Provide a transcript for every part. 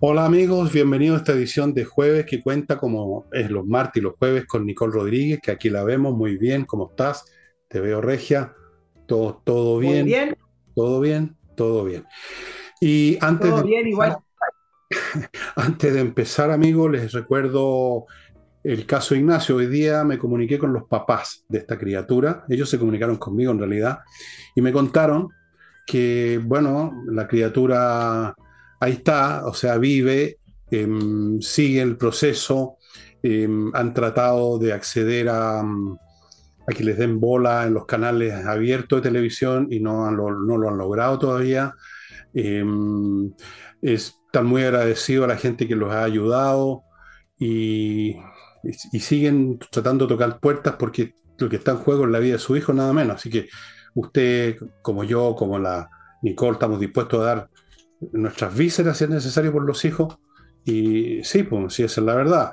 Hola amigos, bienvenidos a esta edición de jueves que cuenta como es los martes y los jueves con Nicole Rodríguez, que aquí la vemos muy bien. ¿Cómo estás? Te veo regia. Todo, todo bien. Muy bien. Todo bien, todo bien. Y antes Todo de bien, igual. Antes de empezar, amigos, les recuerdo el caso Ignacio. Hoy día me comuniqué con los papás de esta criatura. Ellos se comunicaron conmigo en realidad y me contaron que, bueno, la criatura ahí está, o sea, vive, em, sigue el proceso, em, han tratado de acceder a, mm, a que les den bola en los canales abiertos de televisión y no, lo, han logrado todavía. Em, están muy agradecidos a la gente que los ha ayudado y, y siguen tratando de tocar puertas porque lo que está en juego es la vida de su hijo, nada menos. Así que usted, como yo, como la Nicole, estamos dispuestos a dar nuestras vísceras si es necesario por los hijos. Y sí, pues sí, esa es la verdad.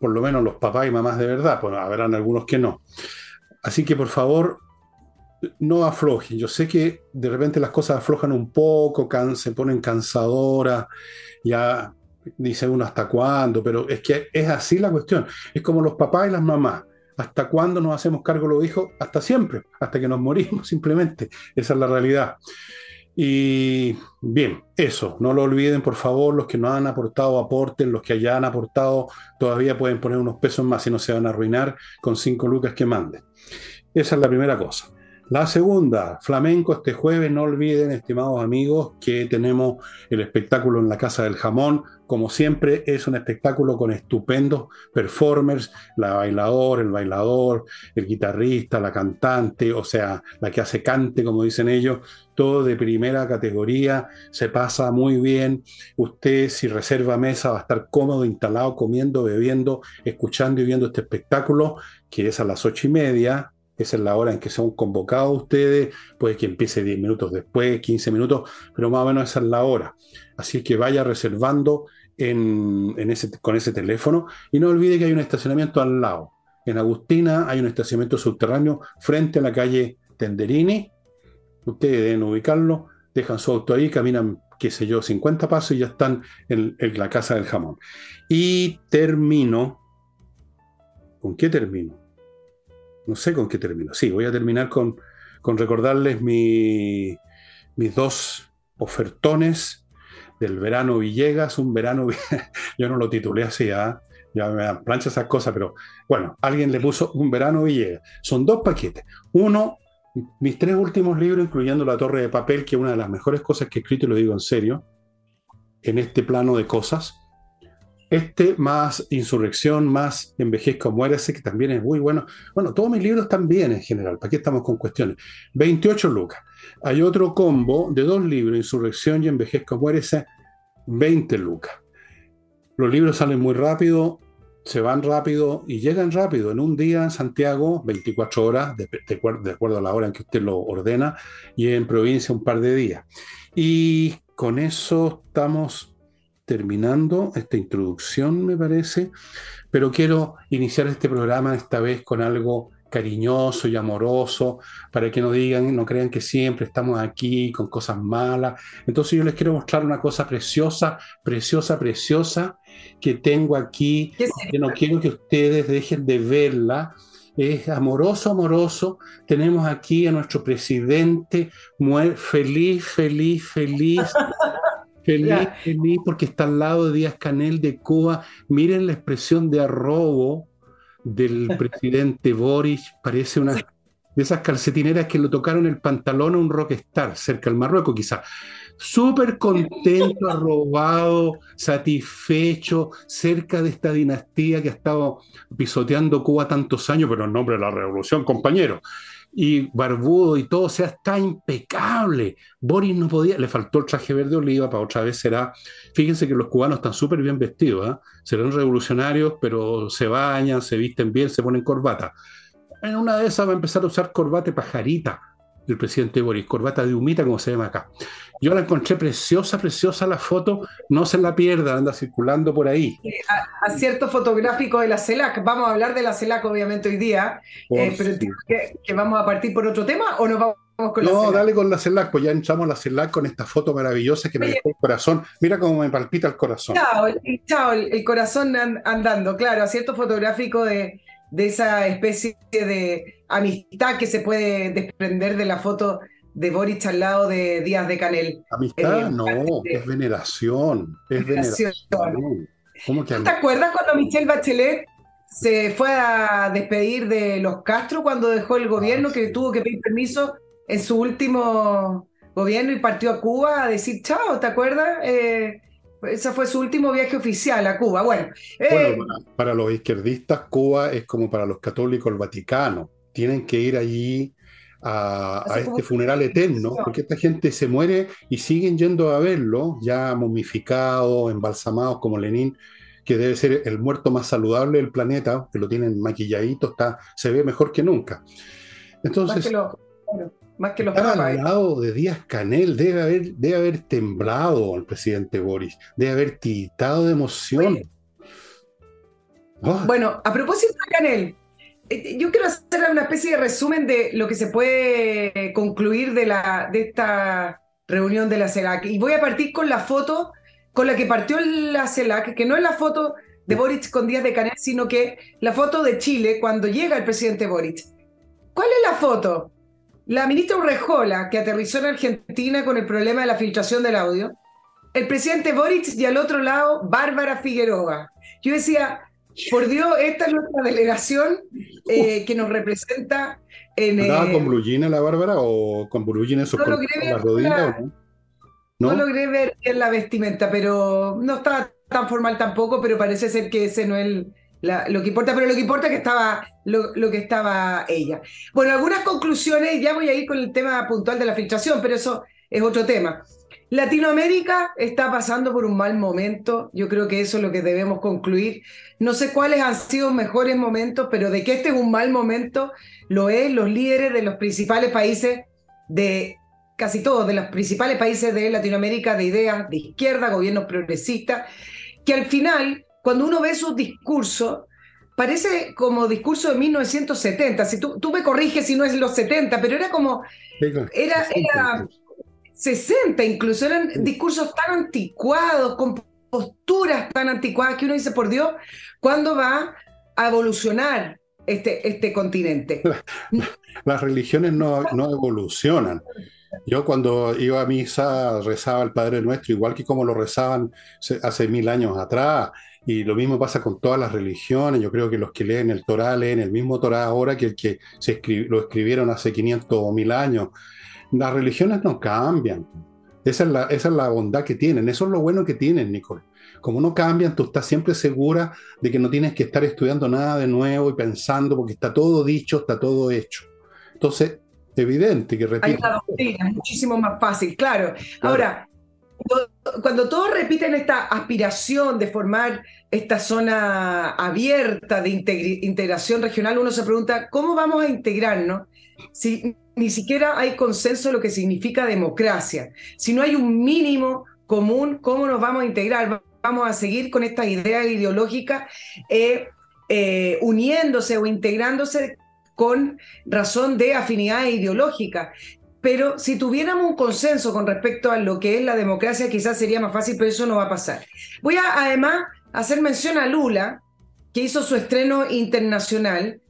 Por lo menos los papás y mamás de verdad, pues habrán algunos que no. Así que por favor, no aflojen. Yo sé que de repente las cosas aflojan un poco, se ponen cansadoras, ya dice uno hasta cuándo, pero es que es así la cuestión. Es como los papás y las mamás. ¿Hasta cuándo nos hacemos cargo los hijos? Hasta siempre, hasta que nos morimos simplemente. Esa es la realidad. Y bien, eso, no lo olviden por favor, los que no han aportado aporten, los que hayan aportado todavía pueden poner unos pesos más y no se van a arruinar con cinco lucas que manden. Esa es la primera cosa. La segunda, flamenco este jueves, no olviden, estimados amigos, que tenemos el espectáculo en la Casa del Jamón. Como siempre, es un espectáculo con estupendos performers, la bailador, el bailador, el guitarrista, la cantante, o sea, la que hace cante, como dicen ellos, todo de primera categoría, se pasa muy bien. Usted, si reserva mesa, va a estar cómodo, instalado, comiendo, bebiendo, escuchando y viendo este espectáculo, que es a las ocho y media, esa es la hora en que son convocados ustedes, puede que empiece 10 minutos después, 15 minutos, pero más o menos esa es la hora. Así que vaya reservando con ese teléfono y no olvide que hay un estacionamiento al lado. En Agustina hay un estacionamiento subterráneo frente a la calle Tenderini. Ustedes deben ubicarlo, dejan su auto ahí, caminan, qué sé yo, 50 pasos y ya están en la casa del jamón. Y termino. ¿Con qué termino? No sé con qué termino. Sí, voy a terminar con, con recordarles mi, mis dos ofertones del verano Villegas, un verano, yo no lo titulé así, ¿ah? ya me dan plancha esas cosas, pero bueno, alguien le puso un verano Villegas. Son dos paquetes. Uno, mis tres últimos libros, incluyendo La Torre de Papel, que es una de las mejores cosas que he escrito, y lo digo en serio, en este plano de cosas. Este más Insurrección, más Envejezca o Muérase, que también es muy bueno. Bueno, todos mis libros también en general, ¿para qué estamos con cuestiones? 28 lucas. Hay otro combo de dos libros, Insurrección y Envejezca o Muérase, 20 lucas. Los libros salen muy rápido, se van rápido y llegan rápido. En un día en Santiago, 24 horas, de, acuerdo a la hora en que usted lo ordena, y en provincia un par de días. Y con eso estamos terminando esta introducción, me parece, pero quiero iniciar este programa esta vez con algo cariñoso y amoroso, para que no digan, no crean que siempre estamos aquí con cosas malas. Entonces yo les quiero mostrar una cosa preciosa, preciosa, preciosa que tengo aquí, que no quiero que ustedes dejen de verla. Es amoroso, amoroso. Tenemos aquí a nuestro presidente feliz, feliz, feliz. Feliz, feliz, porque está al lado de Díaz Canel de Cuba. Miren la expresión de arrobo del presidente Boris. Parece una de esas calcetineras que lo tocaron el pantalón a un rockstar cerca del Marruecos, quizá. Súper contento, arrobado, satisfecho, cerca de esta dinastía que ha estado pisoteando Cuba tantos años, pero en nombre de la revolución, compañero y barbudo y todo, o sea, está impecable. Boris no podía, le faltó el traje verde oliva, para otra vez será. Fíjense que los cubanos están súper bien vestidos, ¿eh? serán revolucionarios, pero se bañan, se visten bien, se ponen corbata. En una de esas va a empezar a usar corbata pajarita, del presidente Boris, corbata de humita, como se llama acá. Yo la encontré preciosa, preciosa la foto, no se la pierda, anda circulando por ahí. Acierto fotográfico de la CELAC, vamos a hablar de la CELAC obviamente hoy día, eh, pero que, vamos a partir por otro tema o nos vamos con no, la No, dale con la CELAC, pues ya entramos a la CELAC con esta foto maravillosa que me dejó el corazón. Mira cómo me palpita el corazón. Chao, chao el, corazón andando, claro, acierto fotográfico de, de esa especie de amistad que se puede desprender de la foto de Boric al lado de Díaz de Canel. Amistad, eh, no, es veneración. Es veneración. ¿Te acuerdas cuando Michelle Bachelet se fue a despedir de los Castro cuando dejó el gobierno, que tuvo que pedir permiso en su último gobierno y partió a Cuba a decir chao, ¿te acuerdas? Eh, ese fue su último viaje oficial a Cuba. Bueno, eh, para los izquierdistas, Cuba es como para los católicos el Vaticano. Tienen que ir allí a, este funeral eterno, porque esta gente se muere y siguen yendo a verlo, ya momificados, embalsamados como Lenin, que debe ser el muerto más saludable del planeta, que lo tienen maquilladito, está, se ve mejor que nunca. Entonces, más que los Estar al lado de Díaz Canel debe haber, debe haber temblado el presidente Boris, debe haber tiritado de emoción. Ah. Bueno, a propósito de Canel, eh, yo quiero hacer una especie de resumen de lo que se puede concluir de, la, de esta reunión de la CELAC. Y voy a partir con la foto con la que partió la CELAC, que no es la foto de Boric con Díaz de Canel, sino que la foto de Chile cuando llega el presidente Boric. ¿Cuál es la foto? La ministra Urrejola, que aterrizó en Argentina con el problema de la filtración del audio. El presidente Boric y al otro lado, Bárbara Figueroa. Yo decía, por Dios, esta es nuestra delegación eh, que nos representa en. ¿Andaba con blue la Bárbara o con blue esos no con, las rodillas? no? logré ver en la vestimenta, pero no estaba tan formal tampoco, pero parece ser que ese no es el, lo que importa, pero lo que importa es que estaba lo, que estaba ella. Bueno, algunas conclusiones, ya voy a ir con el tema puntual de la filtración, pero eso es otro tema. Latinoamérica está pasando por un mal momento, yo creo que eso es lo que debemos concluir. No sé cuáles han sido mejores momentos, pero de que este es un mal momento, lo es los líderes de los principales países de casi todos, de los principales países de Latinoamérica de ideas de izquierda, gobiernos progresistas, que al final cuando uno ve sus discursos, parece como discurso de 1970. Si tú, tú me corriges si no es los 70, pero era como. Era, era 60 incluso. Eran discursos tan anticuados, con posturas tan anticuadas que uno dice, por Dios, ¿cuándo va a evolucionar este, este continente? Las religiones no, no evolucionan. Yo cuando iba a misa rezaba el Padre Nuestro, igual que como lo rezaban hace mil años atrás, y lo mismo pasa con todas las religiones. Yo creo que los que leen el Torah leen el mismo Torah ahora que el que se lo escribieron hace 500 o 1000 años. Las religiones no cambian. Esa es, la, esa es la bondad que tienen. Eso es lo bueno que tienen, Nicole. Como no cambian, tú estás siempre segura de que no tienes que estar estudiando nada de nuevo y pensando, porque está todo dicho, está todo hecho. Entonces, evidente que repite. Hay una doctrina, es muchísimo más fácil, claro. Ahora, cuando todos repiten esta aspiración de formar esta zona abierta de integración regional, uno se pregunta, ¿cómo vamos a integrarnos si ni siquiera hay consenso de lo que significa democracia? Si no hay un mínimo común, ¿cómo nos vamos a integrar? Vamos a seguir con esta idea ideológica eh, eh, uniéndose o integrándose con razón de afinidad ideológica. Pero si tuviéramos un consenso con respecto a lo que es la democracia, quizás sería más fácil, pero eso no va a pasar. Voy a además hacer mención a Lula, que hizo su estreno internacional.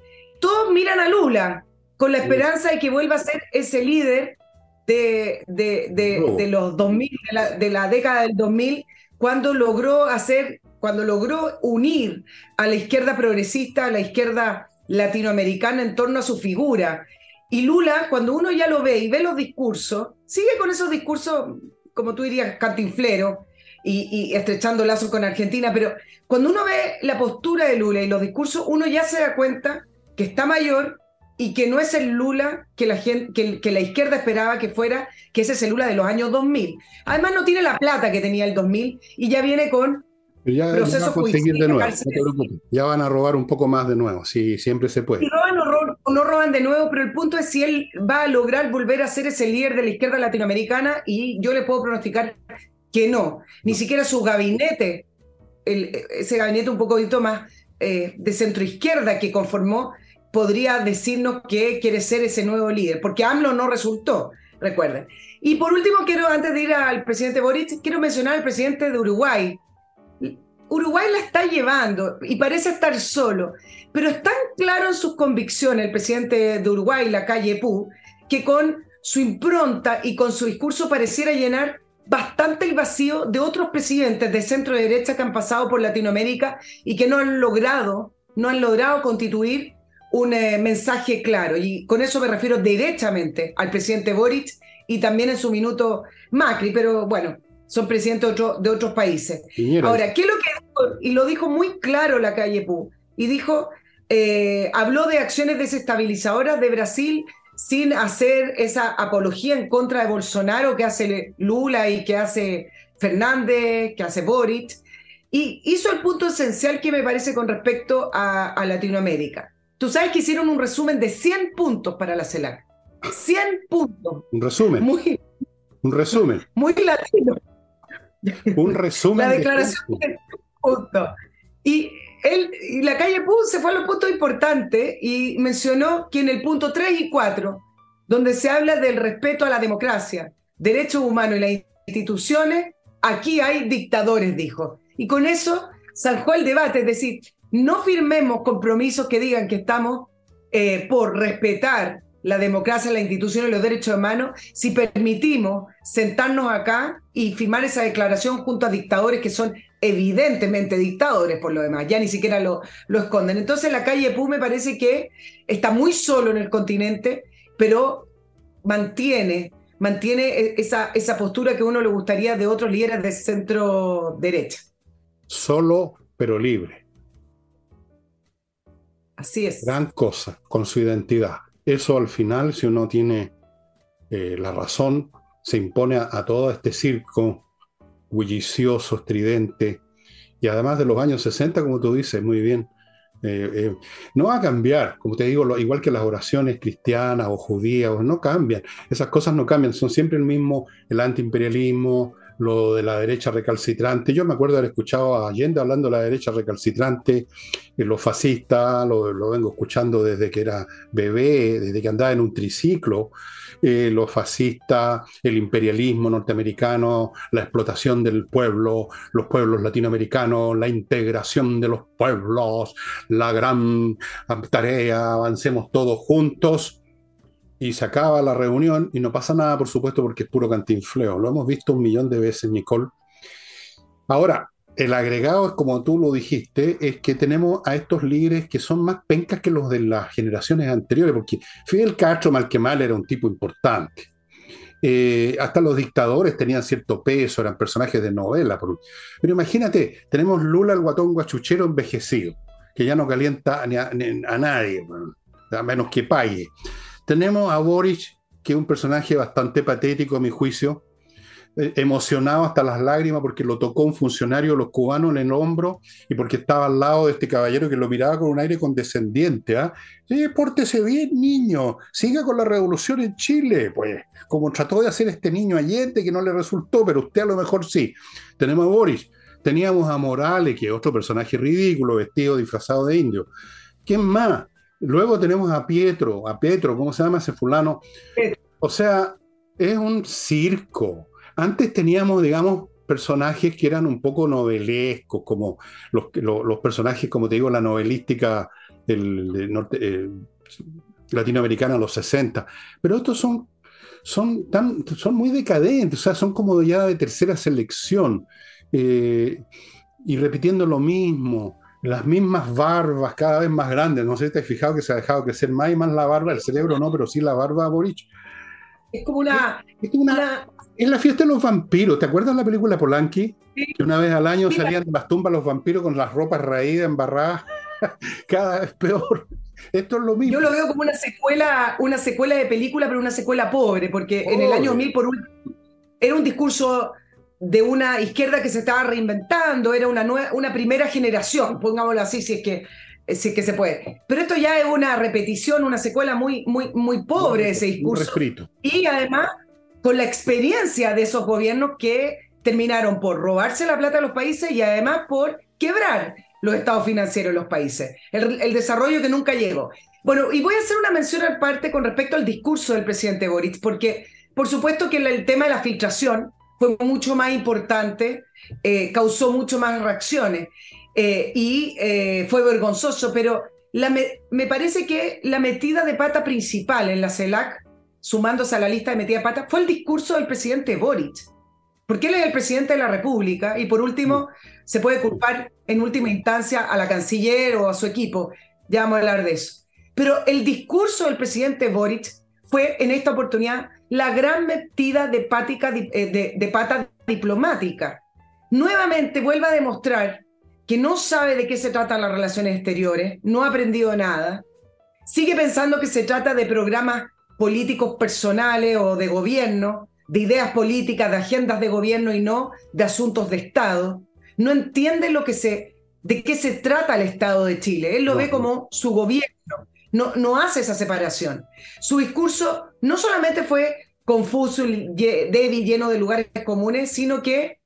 Todos miran a Lula con la esperanza de que vuelva a ser ese líder de, de, los 2000, de la, de la década del 2000, cuando logró hacer, cuando logró unir a la izquierda progresista, a la izquierda latinoamericana en torno a su figura. Y Lula, cuando uno ya lo ve y ve los discursos, sigue con esos discursos, como tú dirías, cantinflero y, estrechando lazos con Argentina, pero cuando uno ve la postura de Lula y los discursos, uno ya se da cuenta que está mayor y que no es el Lula que la, gente, que, la izquierda esperaba que fuera, que ese es el Lula de los años 2000. Además no tiene la plata que tenía el 2000 y ya viene con ya, ya va a conseguir de nuevo, no te. Ya van a robar un poco más de nuevo, sí, siempre se puede. Y roban o, no roban de nuevo, pero el punto es si él va a lograr volver a ser ese líder de la izquierda latinoamericana y yo le puedo pronosticar que no. Ni siquiera su gabinete, el, ese gabinete un poco más eh, de centro izquierda que conformó, podría decirnos que quiere ser ese nuevo líder, porque AMLO no resultó, recuerden. Y por último, quiero, antes de ir al presidente Boric, quiero mencionar al presidente de Uruguay, Uruguay la está llevando y parece estar solo, pero es tan claro en sus convicciones el presidente de Uruguay, la calle Pú, que con su impronta y con su discurso pareciera llenar bastante el vacío de otros presidentes de centro derecha que han pasado por Latinoamérica y que no han logrado, no han logrado constituir un eh, mensaje claro. Y con eso me refiero derechamente al presidente Boric y también en su minuto Macri, pero bueno, son presidentes de, otros países. Ahora, ¿qué es lo que dijo? Y lo dijo muy claro la calle Pú. Y dijo, eh, habló de acciones desestabilizadoras de Brasil sin hacer esa apología en contra de Bolsonaro que hace Lula y que hace Fernández, que hace Boric. Y hizo el punto esencial que me parece con respecto a, Latinoamérica. Tú sabes que hicieron un resumen de 100 puntos para la CELAC. 100 puntos. Un resumen. Muy, un resumen. Muy latino. Un resumen. La declaración de punto. Y, él, y la calle Puz se fue a los puntos importantes y mencionó que en el punto 3 y 4, donde se habla del respeto a la democracia, derechos humanos y las instituciones, aquí hay dictadores, dijo. Y con eso zanjó el debate, es decir, no firmemos compromisos que digan que estamos eh, por respetar la democracia, la institución y los derechos humanos si permitimos sentarnos acá y firmar esa declaración junto a dictadores que son evidentemente dictadores por lo demás, ya ni siquiera lo, lo esconden. Entonces la calle Pú me parece que está muy solo en el continente, pero mantiene, mantiene e, esa, esa postura que uno le gustaría de otros líderes de centro derecha. Solo, pero libre. Así es. Gran cosa, con su identidad eso al final, si uno tiene eh, la razón, se impone a, todo este circo bullicioso, estridente, y además de los años 60, como tú dices, muy bien, eh, eh, no va a cambiar, como te digo, igual que las oraciones cristianas o judías, no cambian, esas cosas no cambian, son siempre el mismo, el antiimperialismo, lo de la derecha recalcitrante. Yo me acuerdo haber escuchado a Allende hablando de la derecha recalcitrante, eh, los fascistas, lo, vengo escuchando desde que era bebé, desde que andaba en un triciclo, eh, los fascistas, el imperialismo norteamericano, la explotación del pueblo, los pueblos latinoamericanos, la integración de los pueblos, la gran tarea, avancemos todos juntos y se acaba la reunión y no pasa nada, por supuesto, porque es puro cantinfleo. Lo hemos visto un millón de veces, Nicole. Ahora, el agregado es como tú lo dijiste, es que tenemos a estos líderes que son más pencas que los de las generaciones anteriores, porque Fidel Castro, mal que mal, era un tipo importante. Eh, hasta los dictadores tenían cierto peso, eran personajes de novela. Pero imagínate, tenemos Lula, el guatón guachuchero envejecido, que ya no calienta a, a nadie, a menos que pague. Tenemos a Boric, que es un personaje bastante patético a mi juicio, eh, emocionado hasta las lágrimas porque lo tocó un funcionario de los cubanos en el hombro y porque estaba al lado de este caballero que lo miraba con un aire condescendiente. Sí, pórtese bien, niño, siga con la revolución en Chile, pues, como trató de hacer este niño Allende que no le resultó, pero usted a lo mejor sí. Tenemos a Boris, teníamos a Morales, que es otro personaje ridículo, vestido, disfrazado de indio. ¿Quién más? Luego tenemos a Pietro, a Pietro, ¿cómo se llama ese fulano? O sea, es un circo. Antes teníamos, digamos, personajes que eran un poco novelescos, como los, los, personajes, como te digo, la novelística del, norte, eh, latinoamericana de los 60. Pero estos son, son, tan, son muy decadentes, o sea, son como ya de tercera selección. Eh, y repitiendo lo mismo las mismas barbas cada vez más grandes. No sé si te has fijado que se ha dejado crecer más y más la barba, el cerebro no, pero sí la barba Boric. Es como una. Es, una, es la fiesta de los vampiros. ¿Te acuerdas de la película Polanqui? Que una vez al año salían de las tumbas los vampiros con las ropas raídas, embarradas. cada vez peor. Esto es lo mismo. Yo lo veo como una secuela, una secuela de película, pero una secuela pobre, porque en el año 1000 por un, era un discurso de una izquierda que se estaba reinventando, era una, una primera generación, pongámoslo así, si es que si es que se puede. Pero esto ya es una repetición, una secuela muy, muy, muy pobre de ese discurso. Y además, con la experiencia de esos gobiernos que terminaron por robarse la plata de los países y además por quebrar los estados financieros de los países. El, desarrollo que nunca llegó. Bueno, y voy a hacer una mención aparte con respecto al discurso del presidente Boric, porque por supuesto que el, tema de la filtración fue mucho más importante, eh, causó mucho más reacciones eh, y eh, fue vergonzoso, pero me parece que la metida de pata principal en la CELAC, sumándose a la lista de metida de pata, fue el discurso del presidente Boric porque él es el presidente de la República y por último se puede culpar en última instancia a la canciller o a su equipo. Ya vamos a hablar de eso. Pero el discurso del presidente Boric fue en esta oportunidad la gran metida de, eh, de, pata diplomática. Nuevamente vuelve a demostrar que no sabe de qué se tratan las relaciones exteriores, no ha aprendido nada, sigue pensando que se trata de programas políticos personales o de gobierno, de ideas políticas, de agendas de gobierno y no de asuntos de Estado. No entiende lo que se, de qué se trata el Estado de Chile. Él lo ve como su gobierno. No, no hace esa separación. Su discurso no solamente fue confuso, débil, lleno de lugares comunes, sino que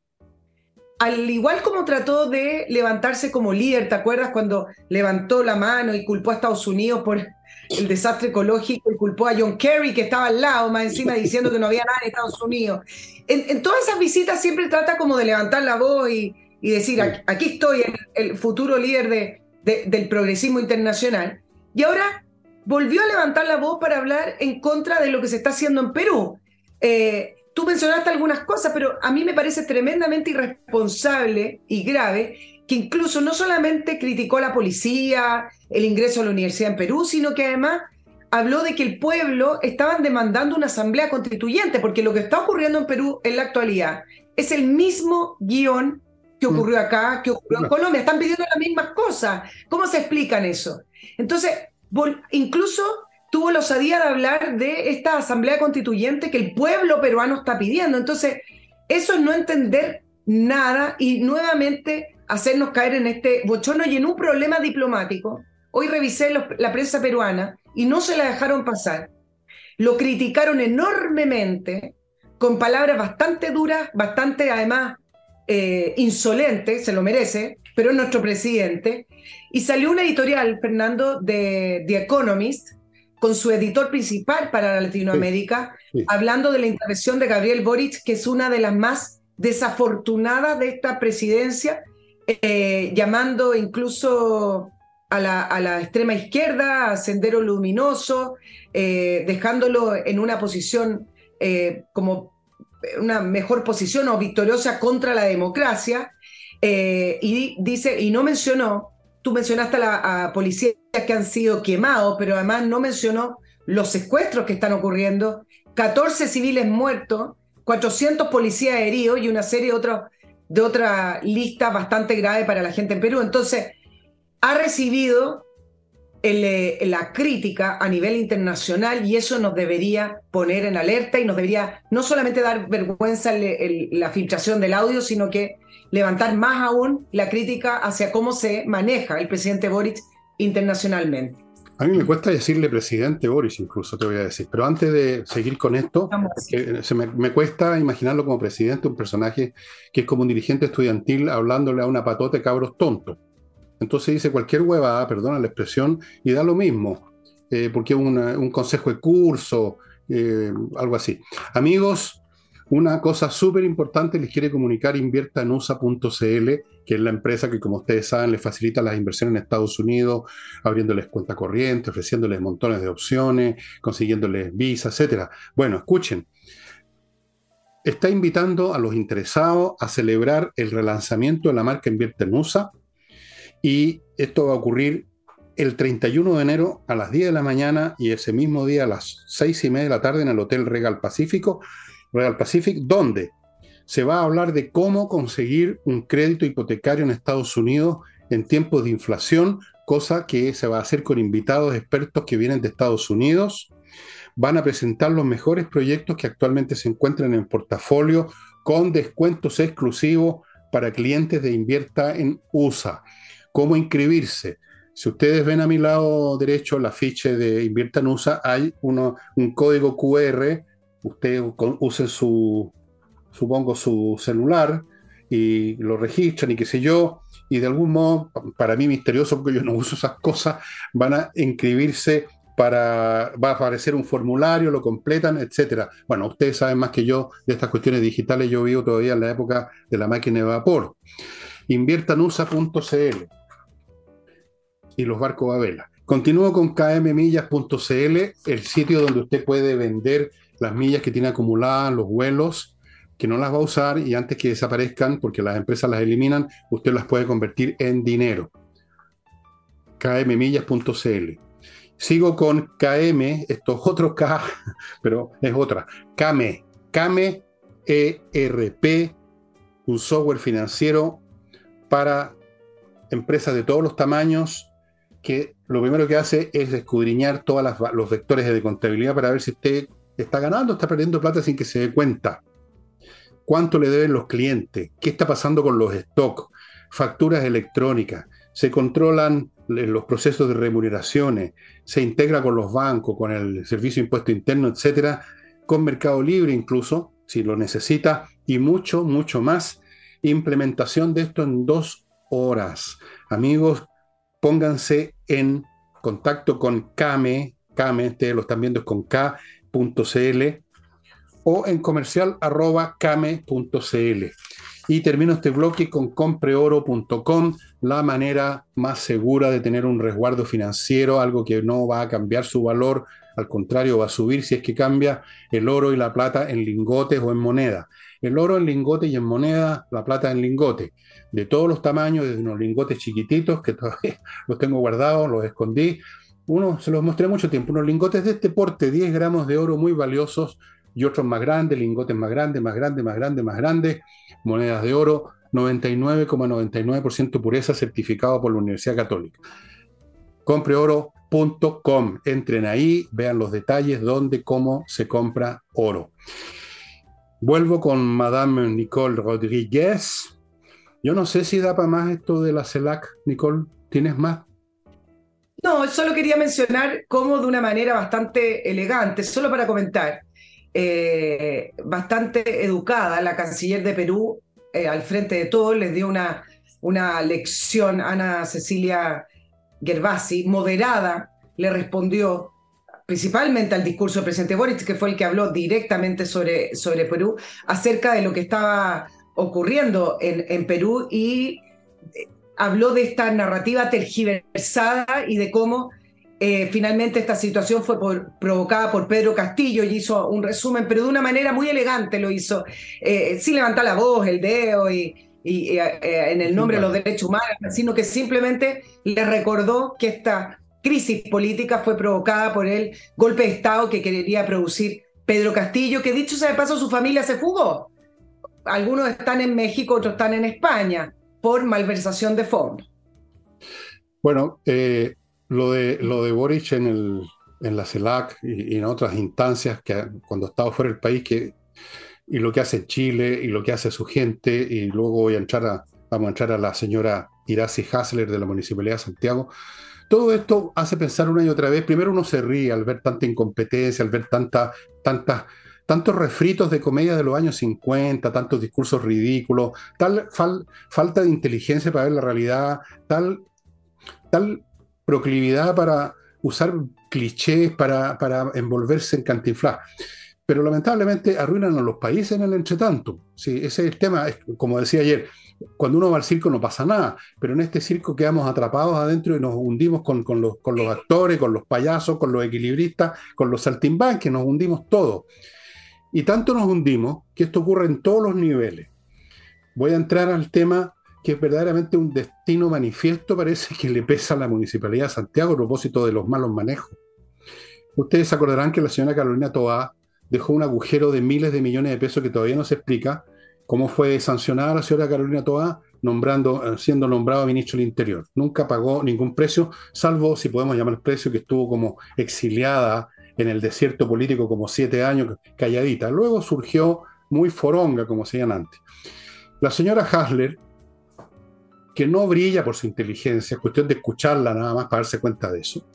al igual como trató de levantarse como líder, ¿te acuerdas cuando levantó la mano y culpó a Estados Unidos por el desastre ecológico y culpó a John Kerry, que estaba al lado, más encima diciendo que no había nada en Estados Unidos? En, todas esas visitas siempre trata como de levantar la voz y, decir, aquí estoy, el, el futuro líder de, del progresismo internacional. Y ahora volvió a levantar la voz para hablar en contra de lo que se está haciendo en Perú. Eh, Tú mencionaste algunas cosas, pero a mí me parece tremendamente irresponsable y grave que incluso no solamente criticó a la policía, el ingreso a la universidad en Perú, sino que además habló de que el pueblo estaban demandando una asamblea constituyente, porque lo que está ocurriendo en Perú en la actualidad es el mismo guion que ocurrió acá, que ocurrió en Colombia. Están pidiendo las mismas cosas. ¿Cómo se explican eso? Entonces, incluso tuvo la osadía de hablar de esta asamblea constituyente que el pueblo peruano está pidiendo. Entonces, eso es no entender nada y nuevamente hacernos caer en este bochorno y en un problema diplomático. Hoy revisé la prensa peruana y no se la dejaron pasar. Lo criticaron enormemente, con palabras bastante duras, bastante además eh, insolentes, se lo merece, pero es nuestro presidente. Y salió una editorial, Fernando, de The Economist, con su editor principal para Latinoamérica, hablando de la intervención de Gabriel Boric, que es una de las más desafortunadas de esta presidencia, eh, llamando incluso a la, extrema izquierda, a Sendero Luminoso, eh, dejándolo en una posición eh, como una mejor posición o victoriosa contra la democracia. y dice, y no mencionó tú mencionaste a la policías que han sido quemados, pero además no mencionó los secuestros que están ocurriendo, 14 civiles muertos, 400 policías heridos y una serie de, de otra lista bastante grave para la gente en Perú. Entonces, ha recibido eh, la crítica a nivel internacional y eso nos debería poner en alerta y nos debería no solamente dar vergüenza la filtración del audio, sino que levantar más aún la crítica hacia cómo se maneja el presidente Boric internacionalmente. A mí me cuesta decirle presidente Boris, incluso te voy a decir, pero antes de seguir con esto, se me, cuesta imaginarlo como presidente, un personaje que es como un dirigente estudiantil hablándole a una patota de cabros tontos. Entonces dice cualquier huevada, perdona la expresión, y da lo mismo, eh, porque es un consejo de curso, eh, algo así. Amigos, una cosa súper importante les quiere comunicar invierta en USA.cl, que es la empresa que, como ustedes saben, les facilita las inversiones en Estados Unidos, abriéndoles cuenta corriente, ofreciéndoles montones de opciones, consiguiéndoles visa, etc. Bueno, escuchen. Está invitando a los interesados a celebrar el relanzamiento de la marca Invierte en USA y esto va a ocurrir el 31 de enero a las 10 de la mañana y ese mismo día a las 6 y media de la tarde en el Hotel Regal Pacífico Real Pacific, donde se va a hablar de cómo conseguir un crédito hipotecario en Estados Unidos en tiempos de inflación, cosa que se va a hacer con invitados expertos que vienen de Estados Unidos. Van a presentar los mejores proyectos que actualmente se encuentran en el portafolio con descuentos exclusivos para clientes de Invierta en USA. ¿Cómo inscribirse? Si ustedes ven a mi lado derecho la ficha de Invierta USA, hay uno, un código QR. Usted use su, supongo, su celular y lo registran y qué sé yo, y de algún modo, para mí misterioso, porque yo no uso esas cosas, van a inscribirse para, va a aparecer un formulario, lo completan, etcétera. Bueno, ustedes saben más que yo de estas cuestiones digitales, yo vivo todavía en la época de la máquina de vapor. Inviertanusa.cl y los barcos a vela. Continúo con kmmillas.cl, el sitio donde usted puede vender las millas que tiene acumuladas, los vuelos, que no las va a usar y antes que desaparezcan, porque las empresas las eliminan, usted las puede convertir en dinero. kmmillas.cl. Sigo con KM, esto es otro K, pero es otra. KME, KME ERP, un software financiero para empresas de todos los tamaños que lo primero que hace es escudriñar todos los vectores de contabilidad para ver si usted está ganando o está perdiendo plata sin que se dé cuenta. Cuánto le deben los clientes, qué está pasando con los stocks, facturas electrónicas, se controlan los procesos de remuneraciones, se integra con los bancos, con el servicio de impuesto interno, etcétera, con Mercado Libre incluso, si lo necesita, y mucho, mucho más. Implementación de esto en dos horas. Amigos, pónganse en contacto con Kame, Kame, ustedes lo están viendo es con K.cl, o en comercial arroba came.cl. Y termino este bloque con compreoro.com, la manera más segura de tener un resguardo financiero, algo que no va a cambiar su valor, al contrario, va a subir si es que cambia el oro y la plata en lingotes o en moneda. El oro en lingote y en moneda, la plata en lingote, de todos los tamaños, desde unos lingotes chiquititos que todavía los tengo guardados, los escondí. Uno, se los mostré mucho tiempo, unos lingotes de este porte, 10 gramos de oro muy valiosos, y otros más grandes, lingotes más grandes, más grandes, más grandes, más grandes, monedas de oro, 99,99% pureza certificado por la Universidad Católica. Compreoro.com. Entren ahí, vean los detalles, dónde, cómo se compra oro. Vuelvo con Madame Nicole Rodríguez. Yo no sé si da para más esto de la CELAC, Nicole. ¿Tienes más? No, solo quería mencionar cómo de una manera bastante elegante, solo para comentar, eh, bastante educada, la canciller de Perú, eh, al frente de todo, les dio una, una lección, Ana Cecilia Gervasi, moderada, le respondió principalmente al discurso del presidente Boric, que fue el que habló directamente sobre, sobre Perú, acerca de lo que estaba ocurriendo en, en Perú y eh, habló de esta narrativa tergiversada y de cómo eh, finalmente esta situación fue provocada por Pedro Castillo y hizo un resumen, pero de una manera muy elegante lo hizo, eh, sin levantar la voz, el dedo y, eh, en el nombre de los derechos humanos, sino que simplemente le recordó que esta crisis política fue provocada por el golpe de Estado que quería producir Pedro Castillo, que dicho sea de paso, su familia se fugó. Algunos están en México, otros están en España, por malversación de fondos. Bueno, eh, lo de, lo de Boric en, el, en la CELAC y, en otras instancias, que cuando estaba fuera del país, que, y lo que hace Chile y lo que hace su gente, y luego voy a entrar a, vamos a entrar a la señora Irasi Hasler de la Municipalidad de Santiago. Todo esto hace pensar una y otra vez. Primero uno se ríe al ver tanta incompetencia, al ver tanta, tanta, tantos refritos de comedia de los años 50, tantos discursos ridículos, tal falta de inteligencia para ver la realidad, tal, tal proclividad para usar clichés, para, para envolverse en cantinflas. Pero lamentablemente arruinan a los países en el entretanto. Sí, ese es el tema. Como decía ayer, cuando uno va al circo no pasa nada, pero en este circo quedamos atrapados adentro y nos hundimos con, con, los, con los, actores, con los payasos, con los equilibristas, con los saltimbanques, nos hundimos todos. Y tanto nos hundimos que esto ocurre en todos los niveles. Voy a entrar al tema que es verdaderamente un destino manifiesto, parece que le pesa a la Municipalidad de Santiago a propósito de los malos manejos. Ustedes acordarán que la señora Carolina Toá dejó un agujero de miles de millones de pesos que todavía no se explica cómo fue sancionada la señora Carolina Toá nombrando, siendo nombrado ministro del Interior. Nunca pagó ningún precio, salvo, si podemos llamar precio, que estuvo como exiliada en el desierto político como siete años calladita. Luego surgió muy foronga, como se llaman antes. La señora Hasler, que no brilla por su inteligencia, es cuestión de escucharla nada más para darse cuenta de eso.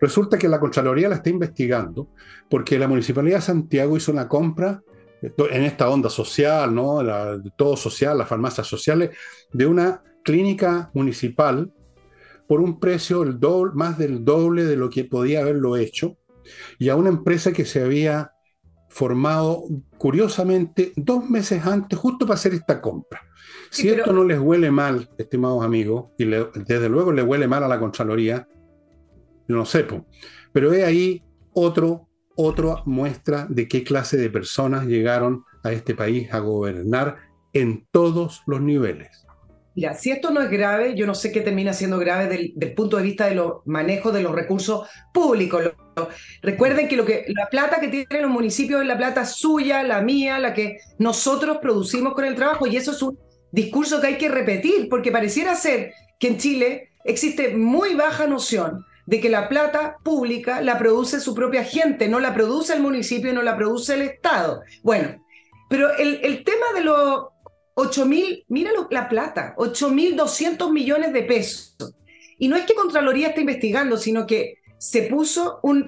Resulta que la Contraloría la está investigando porque la Municipalidad de Santiago hizo una compra en esta onda social, ¿no? todo social, las farmacias sociales, de una clínica municipal por un precio el doble, más del doble de lo que podía haberlo hecho, y a una empresa que se había formado curiosamente dos meses antes, justo para hacer esta compra. si esto no les huele mal, estimados amigos, y desde luego le huele mal a la Contraloría, no sé, pero es ahí otro, otra muestra de qué clase de personas llegaron a este país a gobernar en todos los niveles. Mira, si esto no es grave, yo no sé qué termina siendo grave del, punto de vista de los manejos de los recursos públicos. Recuerden que, lo que la plata que tienen los municipios es la plata suya, la mía, la que nosotros producimos con el trabajo, y eso es un discurso que hay que repetir, porque pareciera ser que en Chile existe muy baja noción de que la plata pública la produce su propia gente, no la produce el municipio, no la produce el Estado. Bueno, pero el, tema de lo 8 mil, mira la plata, 8 mil 200 millones de pesos. Y no es que Contraloría esté investigando, sino que se puso un,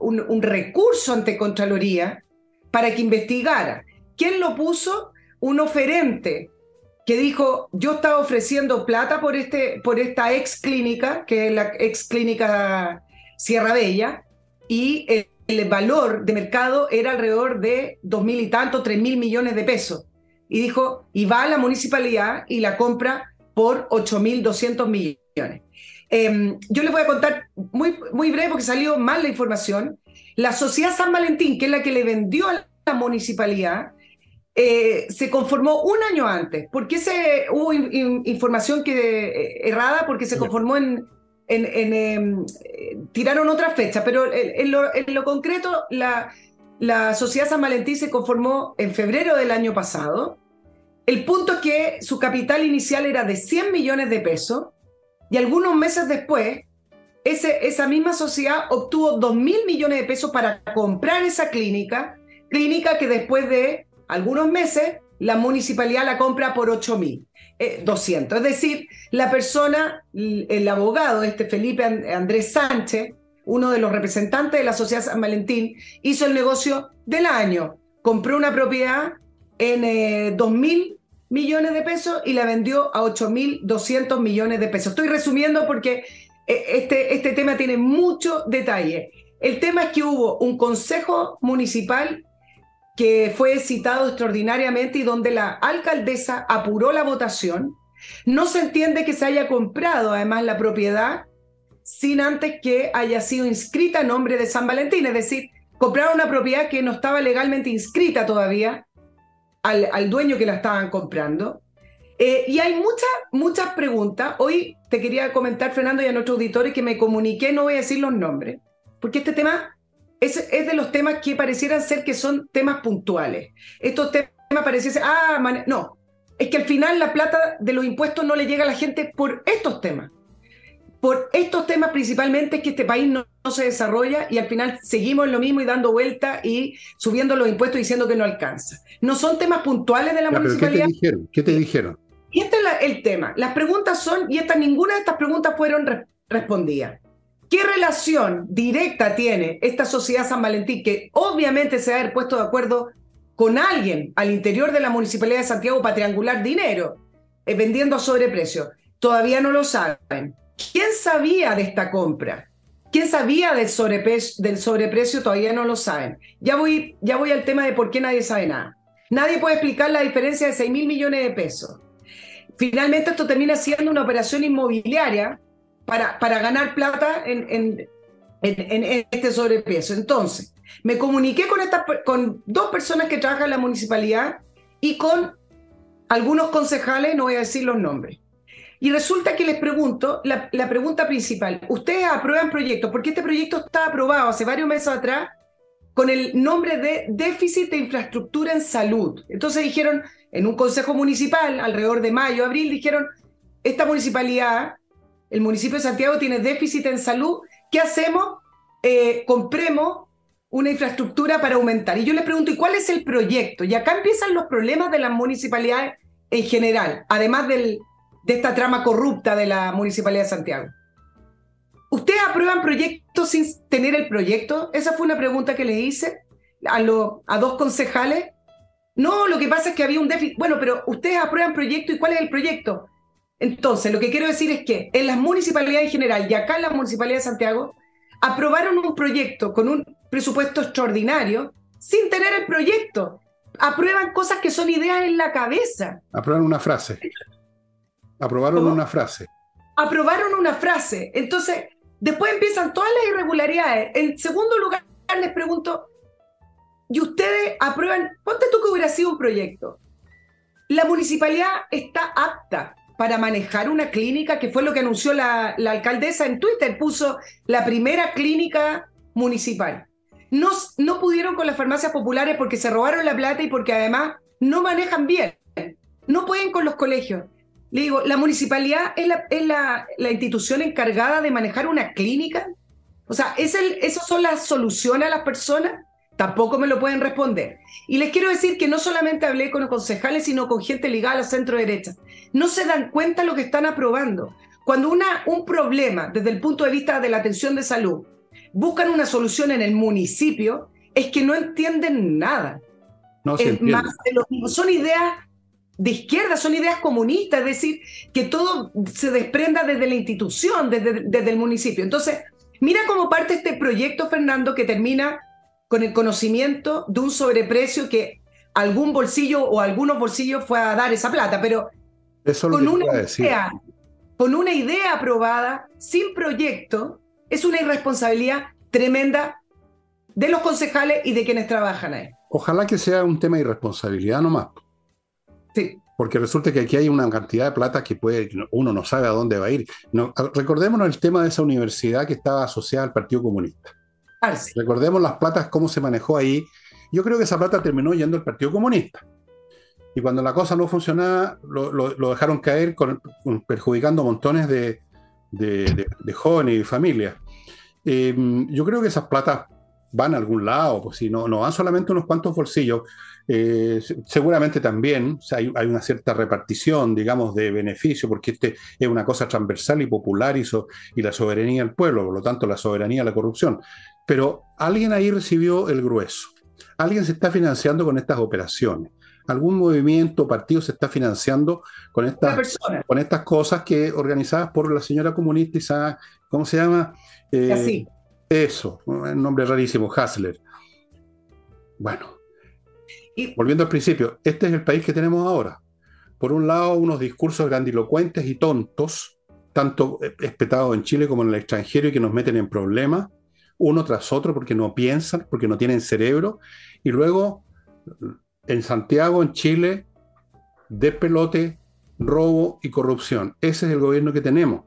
un, recurso ante Contraloría para que investigara. ¿Quién lo puso? Un oferente que dijo, yo estaba ofreciendo plata por, este, por esta ex clínica, que es la ex clínica Sierra Bella, y el, valor de mercado era alrededor de dos mil y tanto, tres mil millones de pesos y dijo, y va a la municipalidad y la compra por 8.200 millones. Em, yo les voy a contar muy, muy breve porque salió mal la información. La sociedad San Valentín, que es la que le vendió a la municipalidad, eh, se conformó un año antes. ¿Por qué se, hubo información que, eh, errada? Porque se conformó en... en, em, tiraron otra fecha, pero en lo, en lo concreto la, la Sociedad San Valentín se conformó en febrero del año pasado. El punto es que su capital inicial era de 100 millones de pesos y algunos meses después, ese, esa misma sociedad obtuvo 2 mil millones de pesos para comprar esa clínica, clínica que después de algunos meses la municipalidad la compra por 8 mil. 200. Eh, es decir, la persona, el abogado, este Felipe Andrés Sánchez, uno de los representantes de la Sociedad San Valentín, hizo el negocio del año. Compró una propiedad en eh, 2 mil millones de pesos y la vendió a 8 mil 200 millones de pesos. Estoy resumiendo porque eh, este, este tema tiene mucho detalle. El tema es que hubo un consejo municipal que fue citado extraordinariamente y donde la alcaldesa apuró la votación. No se entiende que se haya comprado además la propiedad sin antes que haya sido inscrita a nombre de San Valentín, es decir, compraron una propiedad que no estaba legalmente inscrita todavía al, dueño que la estaban comprando. Eh, y hay muchas, muchas preguntas. Hoy te quería comentar, Fernando, y a nuestros auditores que me comuniqué, no voy a decir los nombres, porque este tema es, es de los temas que parecieran ser que son temas puntuales. Estos temas pareciesen, ah, no, es que al final la plata de los impuestos no le llega a la gente por estos temas por estos temas principalmente es que este país no, se desarrolla y al final seguimos en lo mismo y dando vuelta y subiendo los impuestos diciendo que no alcanza. No son temas puntuales de la municipalidad. ¿Qué te dijeron? ¿Qué te dijeron? Y este es el tema. Las preguntas son, y esta, ninguna de estas preguntas fueron respondidas. ¿Qué relación directa tiene esta sociedad San Valentín que obviamente se ha puesto de acuerdo con alguien al interior de la Municipalidad de Santiago para triangular dinero, eh, vendiendo a sobreprecio? Todavía no lo saben. ¿Quién sabía de esta compra? ¿Quién sabía del sobreprecio, del sobreprecio? Todavía no lo saben. Ya voy, ya voy al tema de por qué nadie sabe nada. Nadie puede explicar la diferencia de 6 mil millones de pesos. Finalmente esto termina siendo una operación inmobiliaria para, para ganar plata en, en, en, este sobreprecio. Entonces, me comuniqué con, esta, con dos personas que trabajan en la municipalidad y con algunos concejales, no voy a decir los nombres. Y resulta que les pregunto, la, pregunta principal, ¿ustedes aprueban proyectos? Porque este proyecto está aprobado hace varios meses atrás con el nombre de déficit de infraestructura en salud. Entonces dijeron, en un consejo municipal, alrededor de mayo, abril, dijeron, esta municipalidad, el municipio de Santiago tiene déficit en salud, ¿qué hacemos? Eh, compremos una infraestructura para aumentar. Y yo les pregunto, ¿y cuál es el proyecto? Y acá empiezan los problemas de las municipalidades en general, además de esta trama corrupta de la Municipalidad de Santiago. ¿Ustedes aprueban proyectos sin tener el proyecto? Esa fue una pregunta que le hice a, a dos concejales. No, lo que pasa es que había un déficit. Bueno, pero ustedes aprueban proyecto y ¿cuál es el proyecto? Entonces, lo que quiero decir es que en las municipalidades en general y acá en la Municipalidad de Santiago, aprobaron un proyecto con un presupuesto extraordinario sin tener el proyecto. Aprueban cosas que son ideas en la cabeza. Aprueban una frase. Aprobaron una frase. Aprobaron una frase. Entonces, después empiezan todas las irregularidades. En segundo lugar, les pregunto, ¿y ustedes aprueban? Ponte tú que hubiera sido un proyecto. La municipalidad está apta para manejar una clínica, que fue lo que anunció la, alcaldesa en Twitter, puso la primera clínica municipal. No, no pudieron con las farmacias populares porque se robaron la plata y porque además no manejan bien. No pueden con los colegios. Le digo, ¿la municipalidad es la, es la, la institución encargada de manejar una clínica? O sea, ¿es el, ¿esas son las soluciones a las personas? Tampoco me lo pueden responder. Y les quiero decir que no solamente hablé con los concejales, sino con gente ligada a centro derecha. No se dan cuenta lo que están aprobando. Cuando una, un problema, desde el punto de vista de la atención de salud, buscan una solución en el municipio, es que no entienden nada. No se más son ideas de izquierda, son ideas comunistas, es decir, que todo se desprenda desde la institución, desde, desde el municipio. Entonces, mira cómo parte este proyecto, Fernando, que termina con el conocimiento de un sobreprecio que algún bolsillo o algunos bolsillos fue a dar esa plata, pero con, una idea, con una idea aprobada, sin proyecto, es una irresponsabilidad tremenda de los concejales y de quienes trabajan ahí. Ojalá que sea un tema de irresponsabilidad nomás. Sí. Porque resulta que aquí hay una cantidad de plata que puede, uno no sabe a dónde va a ir. No, recordémonos el tema de esa universidad que estaba asociada al Partido Comunista. Recordemos las platas, cómo se manejó ahí. Yo creo que esa plata terminó yendo al Partido Comunista. Y cuando la cosa no funcionaba, lo, dejaron caer, con, perjudicando montones de, jóvenes y familias. Eh, yo creo que esas platas van a algún lado, pues si no, no van solamente unos cuantos bolsillos, eh, seguramente también hay, una cierta repartición, digamos, de beneficio, porque este es una cosa transversal y popular y, y la soberanía del pueblo, por lo tanto la soberanía la corrupción. Pero alguien ahí recibió el grueso. Alguien se está financiando con estas operaciones. Algún movimiento, partido se está financiando con estas, con estas cosas que organizadas por la señora comunista, Isaac, ¿cómo se llama? Eh, eso, un nombre rarísimo, Hassler. Bueno, y, volviendo al principio, este es el país que tenemos ahora. Por un lado, unos discursos grandilocuentes y tontos, tanto espetados en Chile como en el extranjero y que nos meten en problemas uno tras otro porque no piensan, porque no tienen cerebro, y luego en Santiago, en Chile, despelote, robo y corrupción. Ese es el gobierno que tenemos.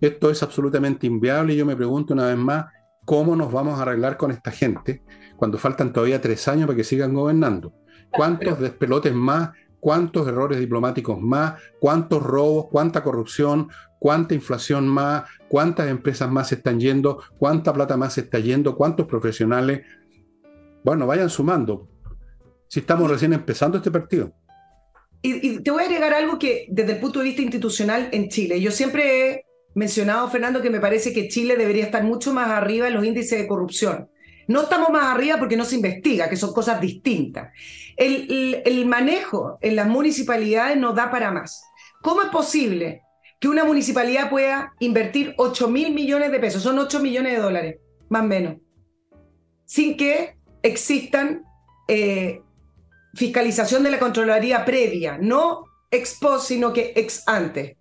Esto es absolutamente inviable y yo me pregunto una vez más, ¿cómo nos vamos a arreglar con esta gente cuando faltan todavía tres años para que sigan gobernando? ¿Cuántos despelotes más cuántos errores diplomáticos más, cuántos robos, cuánta corrupción, cuánta inflación más, cuántas empresas más se están yendo, cuánta plata más se está yendo, cuántos profesionales. Bueno, vayan sumando. Si estamos recién empezando este partido. Y, te voy a agregar algo que desde el punto de vista institucional en Chile, yo siempre he mencionado, Fernando, que me parece que Chile debería estar mucho más arriba en los índices de corrupción. No estamos más arriba porque no se investiga, que son cosas distintas. El, manejo en las municipalidades no da para más. ¿Cómo es posible que una municipalidad pueda invertir 8 mil millones de pesos, son 8 millones de dólares, más o menos, sin que existan eh, fiscalización de la Contraloría previa, no ex post, sino que ex ante?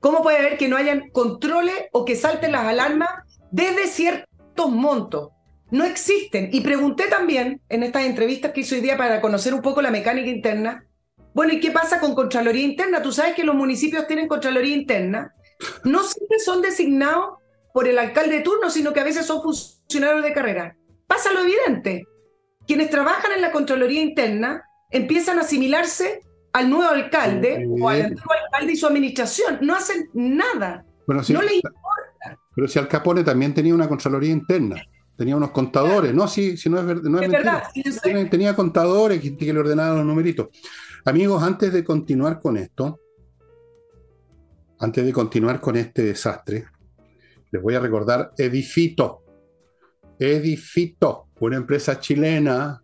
¿Cómo puede haber que no hayan controles o que salten las alarmas desde ciertos montos? no existen. Y pregunté también en estas entrevistas que hice hoy día para conocer un poco la mecánica interna. Bueno, ¿y qué pasa con Contraloría Interna? Tú sabes que los municipios tienen Contraloría Interna. No siempre son designados por el alcalde de turno, sino que a veces son funcionarios de carrera. Pasa lo evidente. Quienes trabajan en la Contraloría Interna empiezan a asimilarse al nuevo alcalde o al antiguo alcalde y su administración. No hacen nada. no les importa. Pero si Al Capone también tenía una Contraloría Interna tenía unos contadores, no, sí, si no es, no es, verdad. tenía, contadores que, que le ordenaban los numeritos. Amigos, antes de continuar con esto, antes de continuar con este desastre, les voy a recordar Edifito. Edifito, una empresa chilena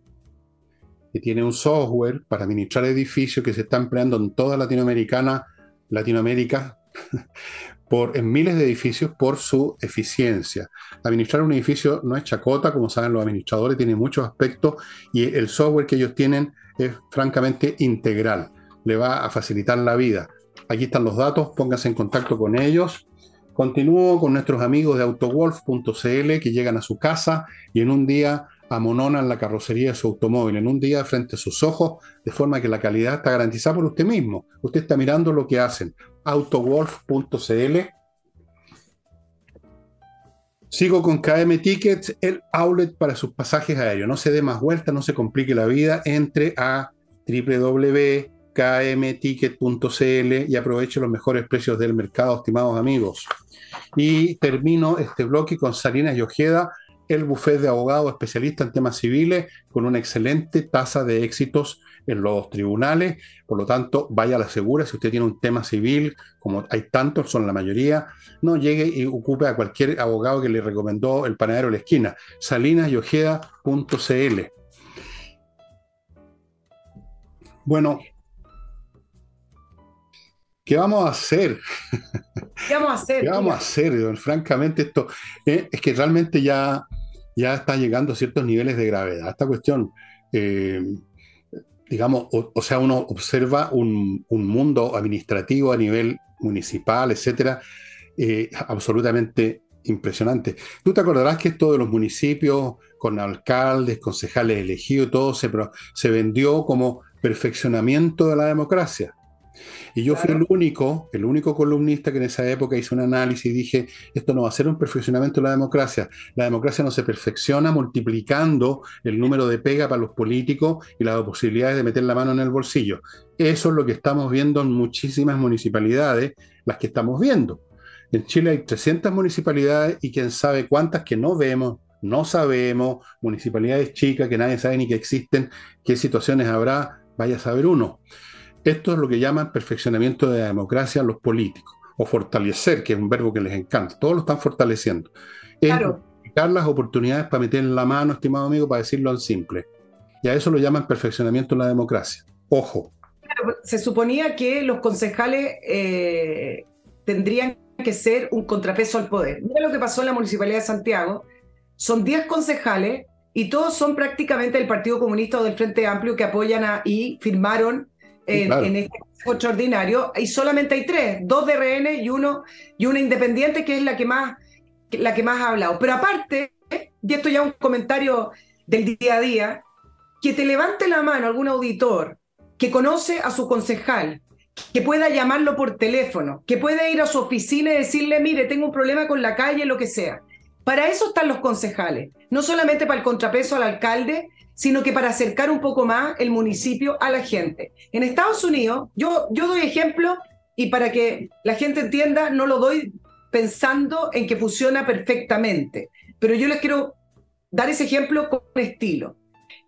que tiene un software para administrar edificios que se está empleando en toda Latinoamérica, Latinoamérica por, en miles de edificios por su eficiencia. Administrar un edificio no es chacota, como saben los administradores, tiene muchos aspectos y el software que ellos tienen es francamente integral. Le va a facilitar la vida. Aquí están los datos, pónganse en contacto con ellos. Continúo con nuestros amigos de autowolf.cl que llegan a su casa y en un día amononan la carrocería de su automóvil, en un día frente a sus ojos, de forma que la calidad está garantizada por usted mismo. Usted está mirando lo que hacen. autowolf.cl. Sigo con KM Tickets, el outlet para sus pasajes aéreos. No se dé más vueltas, no se complique la vida. Entre a www kmticket.cl y aproveche los mejores precios del mercado, estimados amigos. Y termino este bloque con Salinas y Ojeda, el bufete de abogados especialista en temas civiles, con una excelente tasa de éxitos en los tribunales. Por lo tanto, vaya a la segura. Si usted tiene un tema civil, como hay tantos, son la mayoría, no llegue y ocupe a cualquier abogado que le recomendó el panadero de la esquina. salinasyojeda.cl. Bueno, ¿Qué vamos a hacer? ¿Qué vamos a hacer? ¿Qué vamos a hacer? Francamente, esto eh, es que realmente ya, ya está llegando a ciertos niveles de gravedad. Esta cuestión, eh, digamos, o, sea, uno observa un, mundo administrativo a nivel municipal, etcétera, eh, absolutamente impresionante. Tú te acordarás que esto de los municipios con alcaldes, concejales elegidos, todo se, se vendió como perfeccionamiento de la democracia. Y yo fui el único, el único columnista que en esa época hizo un análisis y dije, esto no va a ser un perfeccionamiento de la democracia. La democracia no se perfecciona multiplicando el número de pega para los políticos y las posibilidades de meter la mano en el bolsillo. Eso es lo que estamos viendo en muchísimas municipalidades, las que estamos viendo. En Chile hay 300 municipalidades y quién sabe cuántas que no vemos, no sabemos, municipalidades chicas que nadie sabe ni que existen, qué situaciones habrá, vaya a saber uno. Esto es lo que llaman perfeccionamiento de la democracia a los políticos, o fortalecer, que es un verbo que les encanta. Todos lo están fortaleciendo. Es claro. las oportunidades para meter en la mano, estimado amigo, para decirlo en simple. Y a eso lo llaman perfeccionamiento de la democracia. Ojo. se suponía que los concejales eh, tendrían que ser un contrapeso al poder. Mira lo que pasó en la Municipalidad de Santiago. Son 10 concejales y todos son prácticamente del Partido Comunista o del Frente Amplio que apoyan a, y firmaron en, este caso extraordinario, y solamente hay tres, dos de RN y uno y una independiente que es la que más la que más ha hablado. Pero aparte, y esto ya un comentario del día a día, que te levante la mano algún auditor que conoce a su concejal, que pueda llamarlo por teléfono, que pueda ir a su oficina y decirle, mire, tengo un problema con la calle, lo que sea. Para eso están los concejales, no solamente para el contrapeso al alcalde, sino que para acercar un poco más el municipio a la gente. En Estados Unidos, yo, yo doy ejemplo y para que la gente entienda, no lo doy pensando en que funciona perfectamente, pero yo les quiero dar ese ejemplo con estilo,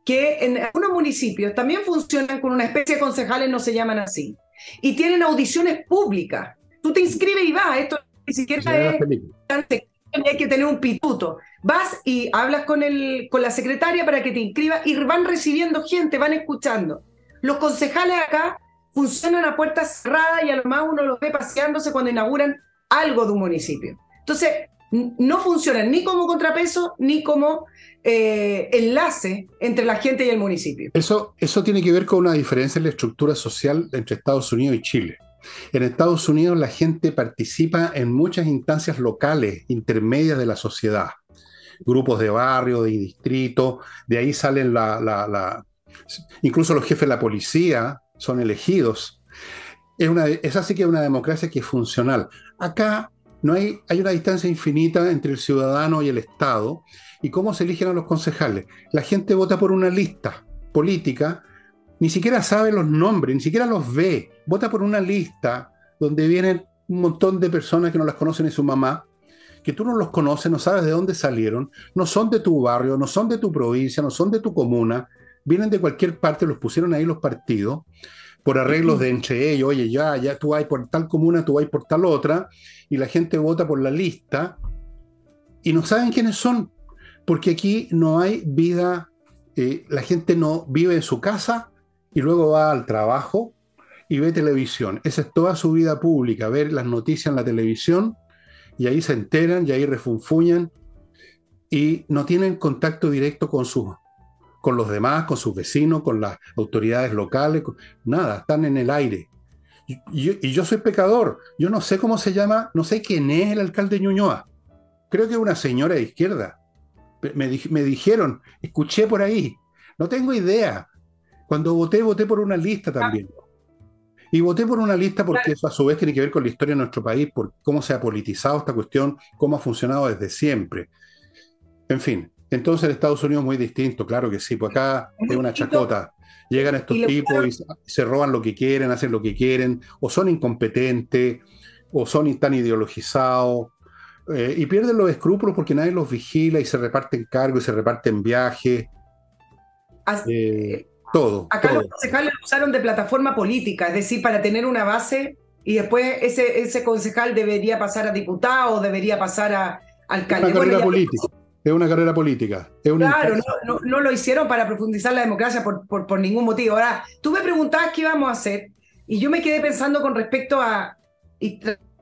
que en algunos municipios también funcionan con una especie de concejales, no se llaman así, y tienen audiciones públicas. Tú te inscribes y vas, esto ni siquiera es hay que tener un pituto. Vas y hablas con, el, con la secretaria para que te inscriba y van recibiendo gente, van escuchando. Los concejales acá funcionan a puertas cerradas y a lo más uno los ve paseándose cuando inauguran algo de un municipio. Entonces, no funcionan ni como contrapeso ni como eh, enlace entre la gente y el municipio. Eso, eso tiene que ver con una diferencia en la estructura social entre Estados Unidos y Chile. En Estados Unidos la gente participa en muchas instancias locales, intermedias de la sociedad, grupos de barrio, de distrito, de ahí salen la, incluso los jefes de la policía son elegidos. Es, es así que es una democracia que es funcional. Acá no hay, hay una distancia infinita entre el ciudadano y el Estado. ¿Y cómo se eligen a los concejales? La gente vota por una lista política ni siquiera sabe los nombres, ni siquiera los ve. Vota por una lista donde vienen un montón de personas que no las conocen ni su mamá. que tú no los conoces, no sabes de dónde salieron, no son de tu barrio, no son de tu provincia, no son de tu comuna, vienen de cualquier parte, los pusieron ahí los partidos por arreglos de entre ellos, oye, ya, ya tú vas por tal comuna, tú vas por tal otra, y la gente vota por la lista, y no saben quiénes son, porque aquí no hay vida, eh, la gente no vive en su casa y luego va al trabajo y ve televisión. Esa es toda su vida pública, ver las noticias en la televisión, y ahí se enteran, y ahí refunfuñan, y no tienen contacto directo con sus con los demás, con sus vecinos, con las autoridades locales, nada, están en el aire. Y, yo soy pecador, yo no sé cómo se llama, no sé quién es el alcalde de Ñuñoa. Creo que es una señora de izquierda. Me, me dijeron, escuché por ahí, no tengo idea. Cuando voté, voté por una lista también. Y voté por una lista porque eso a su vez tiene que ver con la historia de nuestro país, por cómo se ha politizado esta cuestión, cómo ha funcionado desde siempre. En fin, entonces en Estados Unidos es muy distinto, claro que sí, pues acá es una chacota. Llegan estos tipos y se roban lo que quieren, hacen lo que quieren, o son incompetentes, o son tan ideologizados, eh, y pierden los escrúpulos porque nadie los vigila y se reparten cargos y se reparten viajes. Eh, todo. Acá los concejales usaron de plataforma política, es decir, para tener una base y después ese, ese concejal debería pasar a diputado, debería pasar a alcalde. Una política. Es una carrera política. claro, no, no, lo hicieron para profundizar la democracia por, por, ningún motivo. Ahora, tú me preguntabas qué íbamos a hacer y yo me quedé pensando con respecto a, y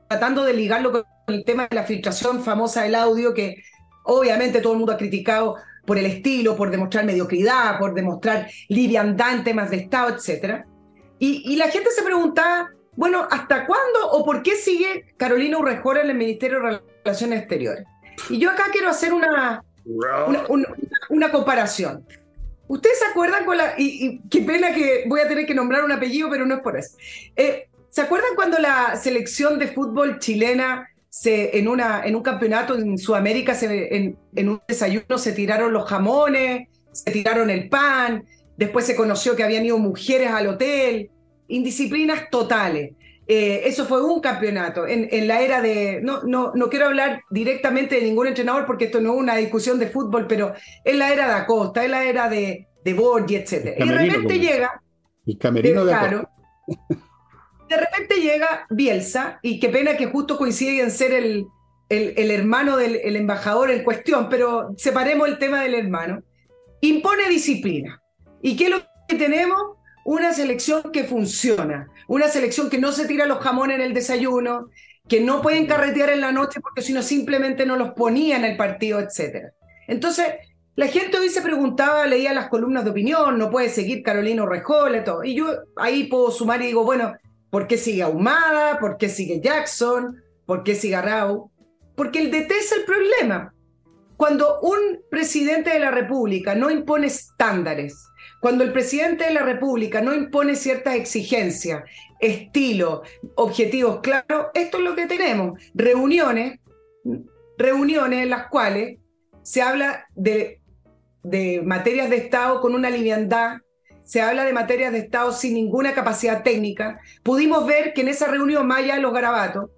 tratando de ligarlo con el tema de la filtración famosa del audio, que obviamente todo el mundo ha criticado por el estilo, por demostrar mediocridad, por demostrar liviandad en temas de Estado, etc. Y, y la gente se preguntaba, bueno, ¿hasta cuándo o por qué sigue Carolina Urrejola en el Ministerio de Relaciones Exteriores? Y yo acá quiero hacer una, una, comparación. ¿Ustedes se acuerdan con la... Y, qué pena que voy a tener que nombrar un apellido, pero no es por eso. Eh, ¿Se acuerdan cuando la selección de fútbol chilena se, en, una, en un campeonato en Sudamérica, se, en, en un desayuno se tiraron los jamones, se tiraron el pan, después se conoció que habían ido mujeres al hotel, indisciplinas totales. Eh, eso fue un campeonato. En, la era de. No, no, no quiero hablar directamente de ningún entrenador porque esto no es una discusión de fútbol, pero en la era de Acosta, en la era de, de Borgi, etc. Y de repente llega. El camerino de, claro, De repente llega Bielsa, y qué pena que justo coincide en ser el, el, hermano del embajador en cuestión, pero separemos el tema del hermano. Impone disciplina. ¿Y qué es lo que tenemos? Una selección que funciona, una selección que no se tira los jamones en el desayuno, que no pueden carretear en la noche porque si no simplemente no los ponía en el partido, etc. Entonces, la gente hoy se preguntaba, leía las columnas de opinión, no puede seguir Carolina Rejola, todo. Y yo ahí puedo sumar y digo, bueno, ¿por qué sigue Ahumada? ¿Por qué sigue Jackson? ¿Por qué sigue Arau? Porque el DT es el problema. Cuando un presidente de la República no impone estándares, cuando el presidente de la República no impone ciertas exigencias, estilo, objetivos claros, esto es lo que tenemos. Reuniones, reuniones en las cuales se habla de, de materias de Estado con una liviandad, se habla de materias de Estado sin ninguna capacidad técnica. Pudimos ver que en esa reunión, de los garabatos,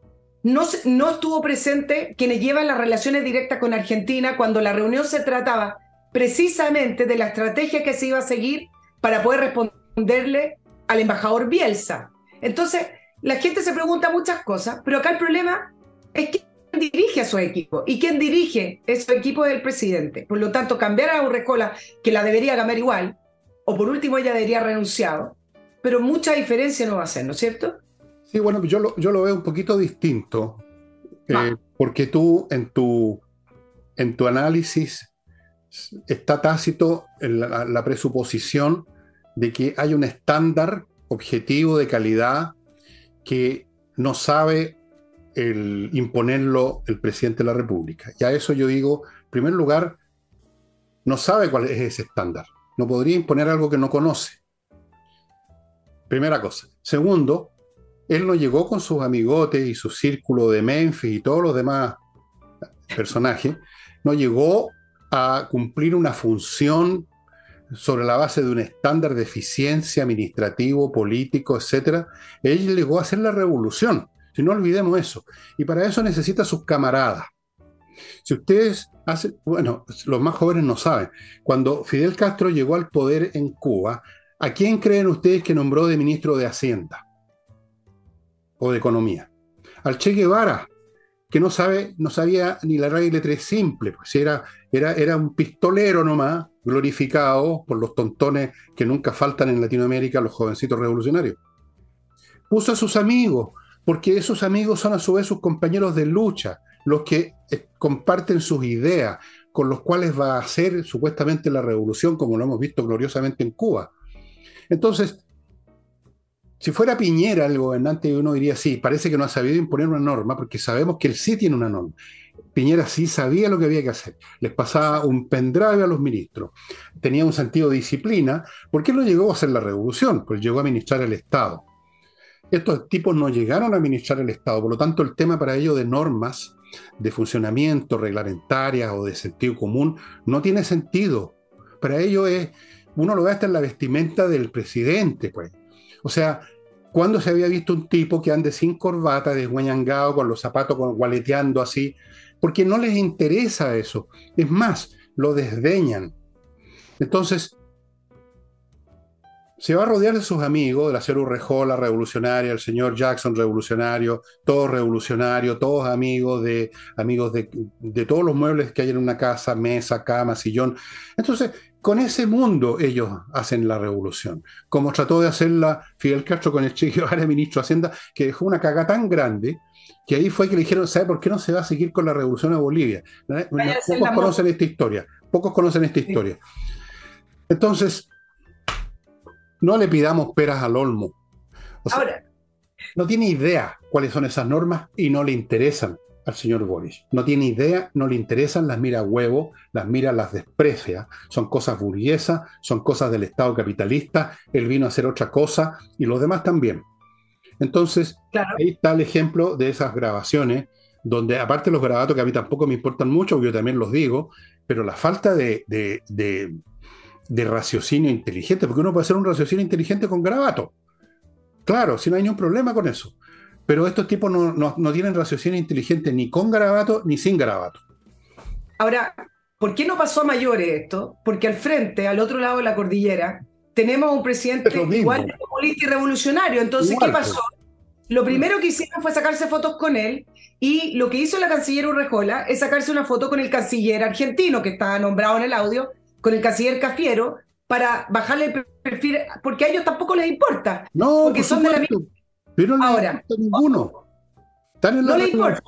no, no estuvo presente quienes llevan las relaciones directas con Argentina cuando la reunión se trataba precisamente de la estrategia que se iba a seguir para poder responderle al embajador Bielsa. Entonces, la gente se pregunta muchas cosas, pero acá el problema es quién dirige a su equipo y quién dirige a su equipo es el presidente. Por lo tanto, cambiar a Urrecola, que la debería cambiar igual, o por último ella debería renunciado, pero mucha diferencia no va a ser, ¿no es cierto? Sí, bueno, yo lo, yo lo veo un poquito distinto, eh, porque tú en tu, en tu análisis está tácito la, presuposición de que hay un estándar objetivo de calidad que no sabe el imponerlo el presidente de la República. Y a eso yo digo, en primer lugar, no sabe cuál es ese estándar. No podría imponer algo que no conoce. Primera cosa. Segundo, él no llegó con sus amigotes y su círculo de Memphis y todos los demás personajes, no llegó a cumplir una función sobre la base de un estándar de eficiencia administrativo, político, etc., él llegó a hacer la revolución. Si no olvidemos eso. Y para eso necesita sus camaradas. Si ustedes hacen, bueno, los más jóvenes no saben, cuando Fidel Castro llegó al poder en Cuba, ¿a quién creen ustedes que nombró de ministro de Hacienda o de Economía? Al Che Guevara, que no, sabe, no sabía ni la regla tres simple, pues era, era, era un pistolero nomás, glorificado por los tontones que nunca faltan en Latinoamérica, los jovencitos revolucionarios. Puso a sus amigos, porque esos amigos son a su vez sus compañeros de lucha, los que eh, comparten sus ideas, con los cuales va a hacer supuestamente la revolución, como lo hemos visto gloriosamente en Cuba. Entonces, si fuera Piñera el gobernante, uno diría, sí, parece que no ha sabido imponer una norma, porque sabemos que él sí tiene una norma. Piñera sí sabía lo que había que hacer. Les pasaba un pendrive a los ministros. Tenía un sentido de disciplina, porque él no llegó a hacer la revolución, pues llegó a administrar el Estado. Estos tipos no llegaron a administrar el Estado, por lo tanto el tema para ellos de normas de funcionamiento reglamentarias o de sentido común no tiene sentido. Para ellos es, uno lo ve hasta en la vestimenta del presidente, pues. O sea, cuando se había visto un tipo que ande sin corbata, desguañangado, con los zapatos gualeteando así? Porque no les interesa eso. Es más, lo desdeñan. Entonces, se va a rodear de sus amigos, de la señora Urrejola revolucionaria, el señor Jackson revolucionario, todos revolucionarios, todos amigos de amigos de, de, todos los muebles que hay en una casa, mesa, cama, sillón. Entonces, con ese mundo ellos hacen la revolución, como trató de hacerla Fidel Castro con el Che Guevara, ministro de Hacienda, que dejó una caga tan grande que ahí fue que le dijeron, ¿sabe por qué no se va a seguir con la revolución a Bolivia? Pocos conocen esta historia, pocos conocen esta historia. Entonces, no le pidamos peras al olmo. Ahora. No tiene idea cuáles son esas normas y no le interesan al señor Boris. No tiene idea, no le interesan, las mira a huevo, las mira, las desprecia. Son cosas burguesas, son cosas del Estado capitalista. Él vino a hacer otra cosa y los demás también. Entonces, ahí está el ejemplo de esas grabaciones, donde aparte los grabatos que a mí tampoco me importan mucho, yo también los digo, pero la falta de, de raciocinio inteligente, porque uno puede hacer un raciocinio inteligente con grabato. Claro, si no hay ningún problema con eso. Pero estos tipos no, tienen raciocinio inteligente ni con garabato ni sin garabato. Ahora, ¿por qué no pasó a mayores esto? Porque al frente, al otro lado de la cordillera, tenemos un presidente igual de comunista y revolucionario. Entonces, ¿qué pasó? Lo primero que hicieron fue sacarse fotos con él y lo que hizo la canciller Urrejola es sacarse una foto con el canciller argentino que estaba nombrado en el audio con el canciller Cafiero para bajarle el perfil, porque a ellos tampoco les importa. No, porque son de la misma. Pero no Ahora, ninguno. Están en la no le importa.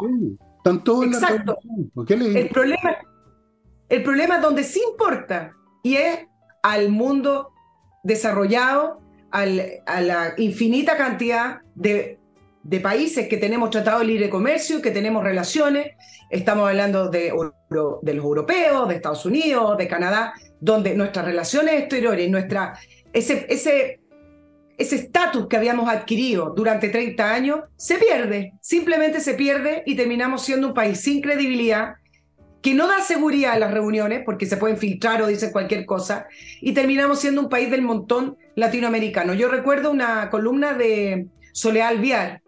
Están todos Exacto. En la el, problema, el problema es donde sí importa y es al mundo desarrollado, al, a la infinita cantidad de de países que tenemos tratado de libre comercio, que tenemos relaciones, estamos hablando de, de los europeos, de Estados Unidos, de Canadá, donde nuestras relaciones exteriores, nuestra, ese ese ese estatus que habíamos adquirido durante 30 años se pierde, simplemente se pierde y terminamos siendo un país sin credibilidad, que no da seguridad a las reuniones porque se pueden filtrar o dicen cualquier cosa, y terminamos siendo un país del montón latinoamericano. Yo recuerdo una columna de Soleal Alviar,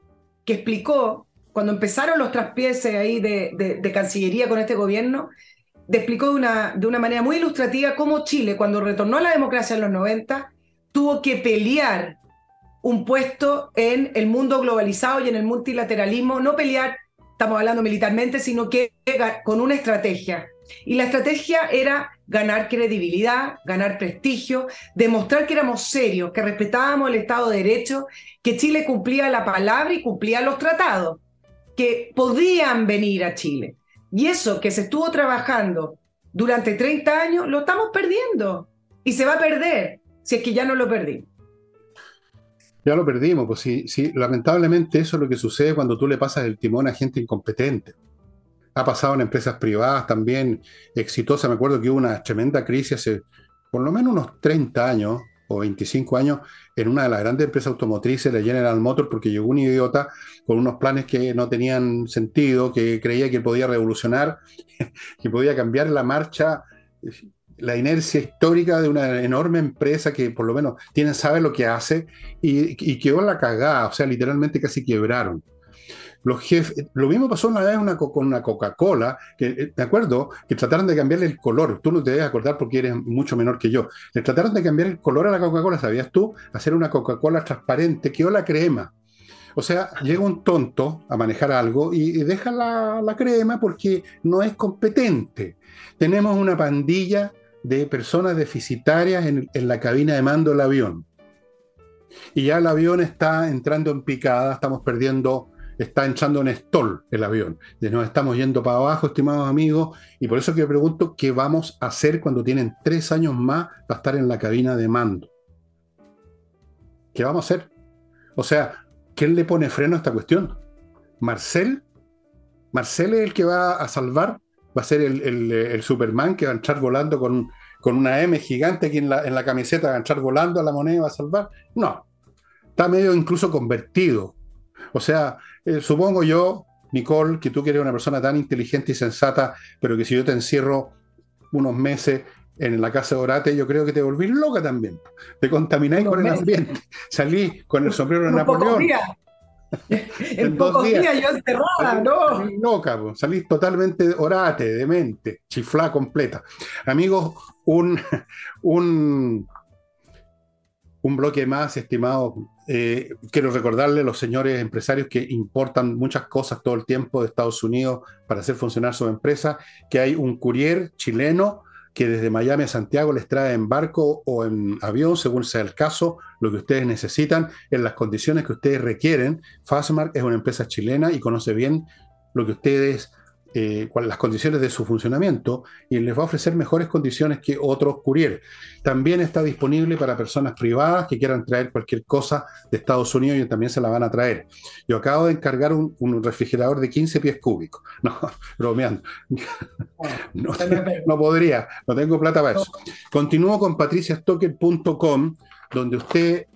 que explicó, cuando empezaron los traspieses ahí de, de, Cancillería con este gobierno, explicó de una, de una manera muy ilustrativa cómo Chile, cuando retornó a la democracia en los 90, tuvo que pelear un puesto en el mundo globalizado y en el multilateralismo, no pelear, estamos hablando militarmente, sino que con una estrategia. Y la estrategia era ganar credibilidad, ganar prestigio, demostrar que éramos serios, que respetábamos el Estado de Derecho, que Chile cumplía la palabra y cumplía los tratados, que podían venir a Chile. Y eso que se estuvo trabajando durante 30 años, lo estamos perdiendo. Y se va a perder si es que ya no lo perdimos. Ya lo perdimos, pues sí, lamentablemente eso es lo que sucede cuando tú le pasas el timón a gente incompetente ha pasado en empresas privadas también exitosas. Me acuerdo que hubo una tremenda crisis hace por lo menos unos 30 años o 25 años en una de las grandes empresas automotrices, la General Motors, porque llegó un idiota con unos planes que no tenían sentido, que creía que podía revolucionar, que podía cambiar la marcha, la inercia histórica de una enorme empresa que por lo menos tiene, sabe lo que hace y, y quedó la cagada, o sea, literalmente casi quebraron. Los jefes, lo mismo pasó una vez con una Coca-Cola, que eh, me acuerdo que trataron de cambiarle el color, tú no te debes acordar porque eres mucho menor que yo, le trataron de cambiar el color a la Coca-Cola, ¿sabías tú? Hacer una Coca-Cola transparente, quedó la crema. O sea, llega un tonto a manejar algo y, deja la, la, crema porque no es competente. Tenemos una pandilla de personas deficitarias en la cabina de mando del avión. Y ya el avión está entrando en picada, estamos perdiendo está entrando en stall el avión. Nos estamos yendo para abajo, estimados amigos, y por eso que pregunto qué vamos a hacer cuando tienen tres años más para estar en la cabina de mando. ¿Qué vamos a hacer? O sea, ¿quién le pone freno a esta cuestión? ¿Marcel? ¿Marcel es el que va a salvar? ¿Va a ser el, Superman que va a entrar volando con, con una M gigante aquí en la, en la camiseta, va a entrar volando a la moneda y va a salvar? No. Está medio incluso convertido. O sea, eh, supongo yo, Nicole, que tú que eres una persona tan inteligente y sensata, pero que si yo te encierro unos meses en la casa de Orate, yo creo que te volvís loca también. Te contamináis con el ambiente. Salí con el sombrero de Napoleón. en, pocos días, yo encerrada, ¿no? Loca, salís totalmente orate, demente, chiflá completa. Amigos, un, un, un bloque más, estimado eh, quiero recordarle a los señores empresarios que importan muchas cosas todo el tiempo de Estados Unidos para hacer funcionar su empresa, que hay un courier chileno que desde Miami a Santiago les trae en barco o en avión, según sea el caso, lo que ustedes necesitan, en las condiciones que ustedes requieren. Fastmark es una empresa chilena y conoce bien lo que ustedes eh, las condiciones de su funcionamiento y les va a ofrecer mejores condiciones que otros courier. También está disponible para personas privadas que quieran traer cualquier cosa de Estados Unidos y también se la van a traer. Yo acabo de encargar un, refrigerador de 15 pies cúbicos. No, bromeando. No, no, podría, no tengo plata para eso. Continúo con patriciastocker.com, donde usted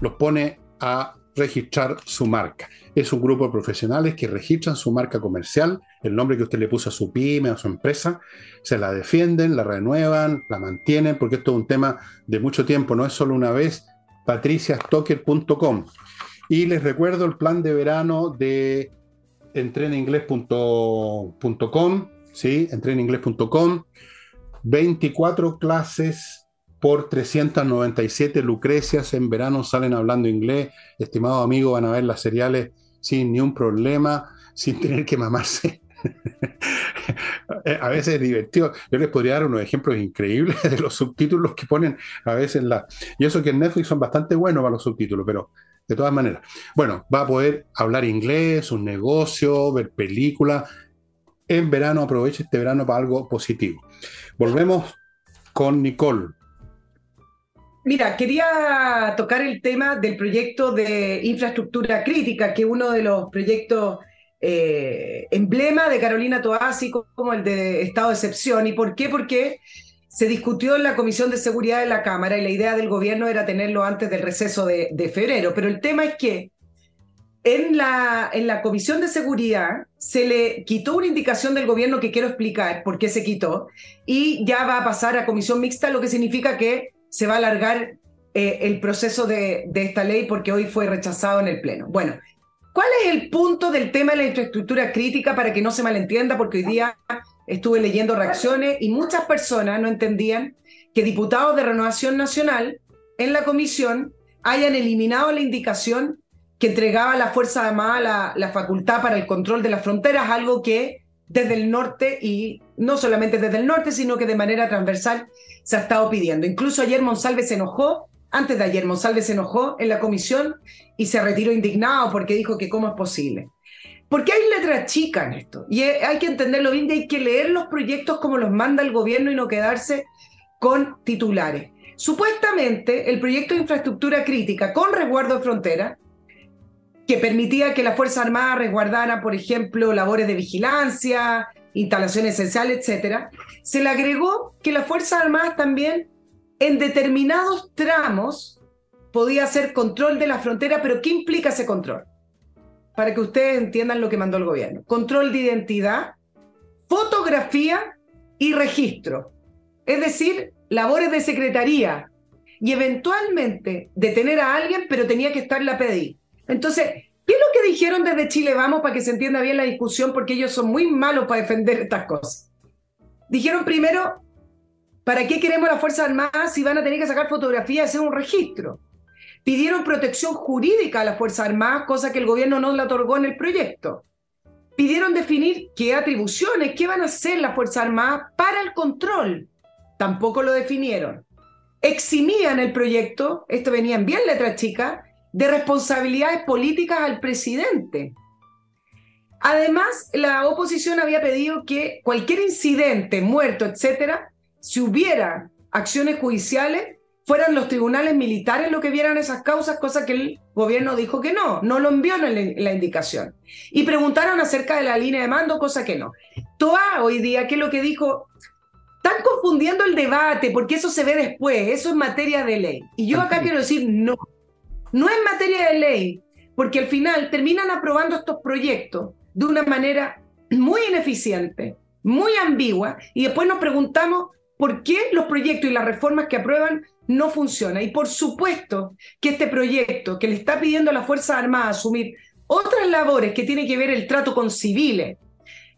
los pone a registrar su marca. Es un grupo de profesionales que registran su marca comercial, el nombre que usted le puso a su pyme a su empresa, se la defienden, la renuevan, la mantienen, porque esto es un tema de mucho tiempo, no es solo una vez, patriciastocker.com. Y les recuerdo el plan de verano de entreninglés.com, ¿sí? entreninglés.com, 24 clases por 397 lucrecias en verano salen hablando inglés. Estimado amigo, van a ver las seriales sin ni un problema, sin tener que mamarse. a veces es divertido. Yo les podría dar unos ejemplos increíbles de los subtítulos que ponen a veces la. Y eso que en Netflix son bastante buenos para los subtítulos, pero de todas maneras. Bueno, va a poder hablar inglés, un negocio, ver películas. En verano, aproveche este verano para algo positivo. Volvemos con Nicole. Mira, quería tocar el tema del proyecto de infraestructura crítica, que uno de los proyectos eh, emblema de Carolina Toasi, como el de estado de excepción. ¿Y por qué? Porque se discutió en la Comisión de Seguridad de la Cámara y la idea del gobierno era tenerlo antes del receso de, de febrero. Pero el tema es que en la, en la Comisión de Seguridad se le quitó una indicación del gobierno que quiero explicar por qué se quitó y ya va a pasar a Comisión Mixta, lo que significa que se va a alargar eh, el proceso de, esta ley porque hoy fue rechazado en el Pleno. Bueno, ¿cuál es el punto del tema de la infraestructura crítica para que no se malentienda? Porque hoy día estuve leyendo reacciones y muchas personas no entendían que diputados de Renovación Nacional en la comisión hayan eliminado la indicación que entregaba la Fuerza Armada la, la facultad para el control de las fronteras, algo que desde el norte y no solamente desde el norte, sino que de manera transversal se ha estado pidiendo. Incluso ayer Monsalve se enojó, antes de ayer Monsalve se enojó en la comisión y se retiró indignado porque dijo que cómo es posible. Porque hay letras chicas en esto y hay que entenderlo bien y hay que leer los proyectos como los manda el gobierno y no quedarse con titulares. Supuestamente el proyecto de infraestructura crítica con resguardo de frontera que permitía que la Fuerza Armada resguardara, por ejemplo, labores de vigilancia, instalaciones esenciales, etcétera, se le agregó que las Fuerzas Armadas también en determinados tramos podía hacer control de la frontera, pero ¿qué implica ese control? Para que ustedes entiendan lo que mandó el gobierno. Control de identidad, fotografía y registro. Es decir, labores de secretaría y eventualmente detener a alguien, pero tenía que estar la PDI. Entonces, ¿qué es lo que dijeron desde Chile Vamos para que se entienda bien la discusión? Porque ellos son muy malos para defender estas cosas. Dijeron primero, ¿para qué queremos las Fuerzas Armadas si van a tener que sacar fotografías y hacer un registro? Pidieron protección jurídica a las Fuerzas Armadas, cosa que el gobierno no le otorgó en el proyecto. Pidieron definir qué atribuciones, qué van a hacer las Fuerzas Armadas para el control. Tampoco lo definieron. Eximían el proyecto, esto venía en bien letra chica, de responsabilidades políticas al presidente. Además, la oposición había pedido que cualquier incidente, muerto, etcétera, si hubiera acciones judiciales, fueran los tribunales militares los que vieran esas causas, cosa que el gobierno dijo que no, no lo envió en la, indicación. Y preguntaron acerca de la línea de mando, cosa que no. Toa hoy día, ¿qué es lo que dijo? Están confundiendo el debate porque eso se ve después, eso es materia de ley. Y yo acá quiero decir, no, no es materia de ley, porque al final terminan aprobando estos proyectos de una manera muy ineficiente, muy ambigua, y después nos preguntamos por qué los proyectos y las reformas que aprueban no funcionan. Y por supuesto que este proyecto que le está pidiendo a la Fuerza Armada asumir otras labores que tienen que ver el trato con civiles,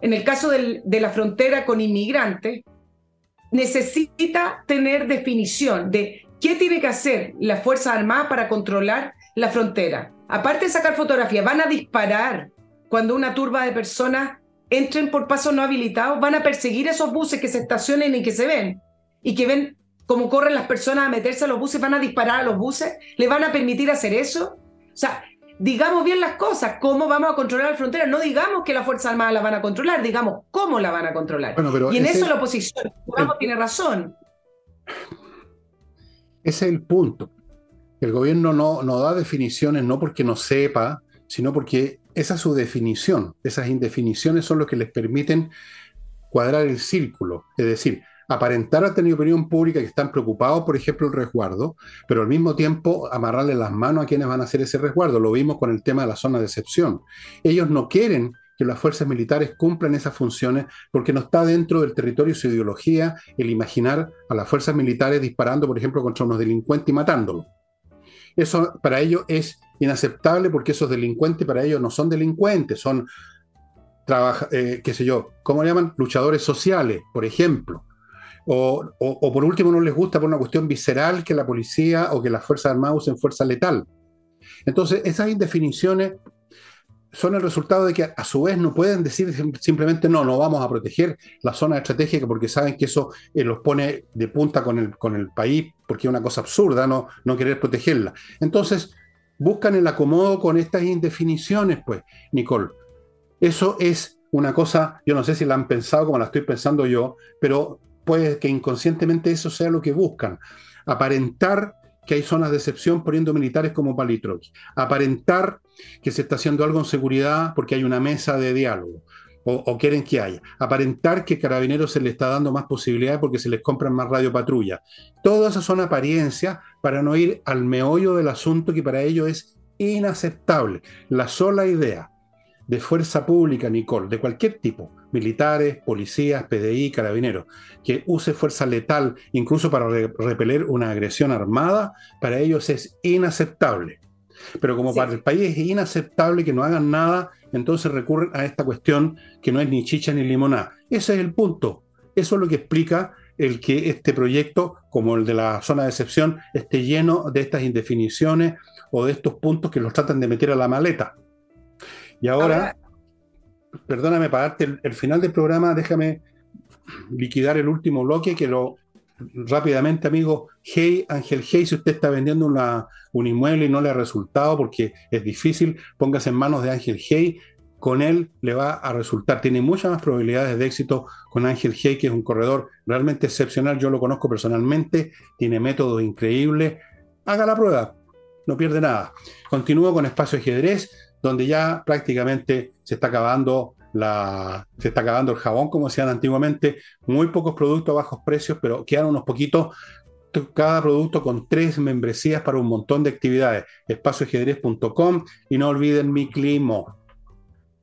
en el caso de la frontera con inmigrantes, necesita tener definición de qué tiene que hacer la Fuerza Armada para controlar la frontera. Aparte de sacar fotografías, van a disparar cuando una turba de personas entren por pasos no habilitados, van a perseguir esos buses que se estacionen y que se ven, y que ven cómo corren las personas a meterse a los buses, van a disparar a los buses, ¿le van a permitir hacer eso? O sea, digamos bien las cosas, cómo vamos a controlar la frontera, no digamos que las Fuerzas Armadas la van a controlar, digamos cómo la van a controlar. y en eso la oposición, tiene razón. Ese es el punto. El gobierno no, no da definiciones no porque no sepa, sino porque esa es su definición. Esas indefiniciones son lo que les permiten cuadrar el círculo. Es decir, aparentar a tener opinión pública que están preocupados, por ejemplo, el resguardo, pero al mismo tiempo amarrarle las manos a quienes van a hacer ese resguardo. Lo vimos con el tema de la zona de excepción. Ellos no quieren que las fuerzas militares cumplan esas funciones porque no está dentro del territorio su ideología el imaginar a las fuerzas militares disparando, por ejemplo, contra unos delincuentes y matándolos. Eso para ellos es inaceptable porque esos delincuentes para ellos no son delincuentes, son, eh, qué sé yo, ¿cómo le llaman? Luchadores sociales, por ejemplo. O, o, por último no les gusta por una cuestión visceral que la policía o que las Fuerzas Armadas usen fuerza letal. Entonces, esas indefiniciones son el resultado de que a su vez no pueden decir simplemente no, no vamos a proteger la zona estratégica porque saben que eso eh, los pone de punta con el, con el país porque es una cosa absurda no, no querer protegerla. Entonces, buscan el acomodo con estas indefiniciones, pues, Nicole. Eso es una cosa, yo no sé si la han pensado como la estoy pensando yo, pero puede que inconscientemente eso sea lo que buscan. Aparentar que hay zonas de excepción poniendo militares como palitroques. Aparentar que se está haciendo algo en seguridad porque hay una mesa de diálogo. O, quieren que haya. Aparentar que Carabineros se le está dando más posibilidades porque se les compran más radiopatrulla. Todas esas son apariencias para no ir al meollo del asunto que para ellos es inaceptable. La sola idea de fuerza pública, Nicole, de cualquier tipo, militares, policías, PDI, carabineros, que use fuerza letal incluso para repeler una agresión armada, para ellos es inaceptable. Pero como para el país es inaceptable que no hagan nada, entonces recurren a esta cuestión que no es ni chicha ni limonada. Ese es el punto. Eso es lo que explica el que este proyecto, como el de la zona de excepción, esté lleno de estas indefiniciones o de estos puntos que los tratan de meter a la maleta. Y ahora, perdóname para darte el, final del programa, déjame liquidar el último bloque que lo rápidamente, amigo. Hey, Ángel Hey, si usted está vendiendo una, un inmueble y no le ha resultado porque es difícil, póngase en manos de Ángel Hey. Con él le va a resultar. Tiene muchas más probabilidades de éxito con Ángel Hey, que es un corredor realmente excepcional. Yo lo conozco personalmente, tiene métodos increíbles. Haga la prueba, no pierde nada. Continúo con Espacio Ajedrez donde ya prácticamente se está acabando la, se está acabando el jabón, como decían antiguamente, muy pocos productos a bajos precios, pero quedan unos poquitos, cada producto con tres membresías para un montón de actividades. Espacioajedrez.com y no olviden mi climo,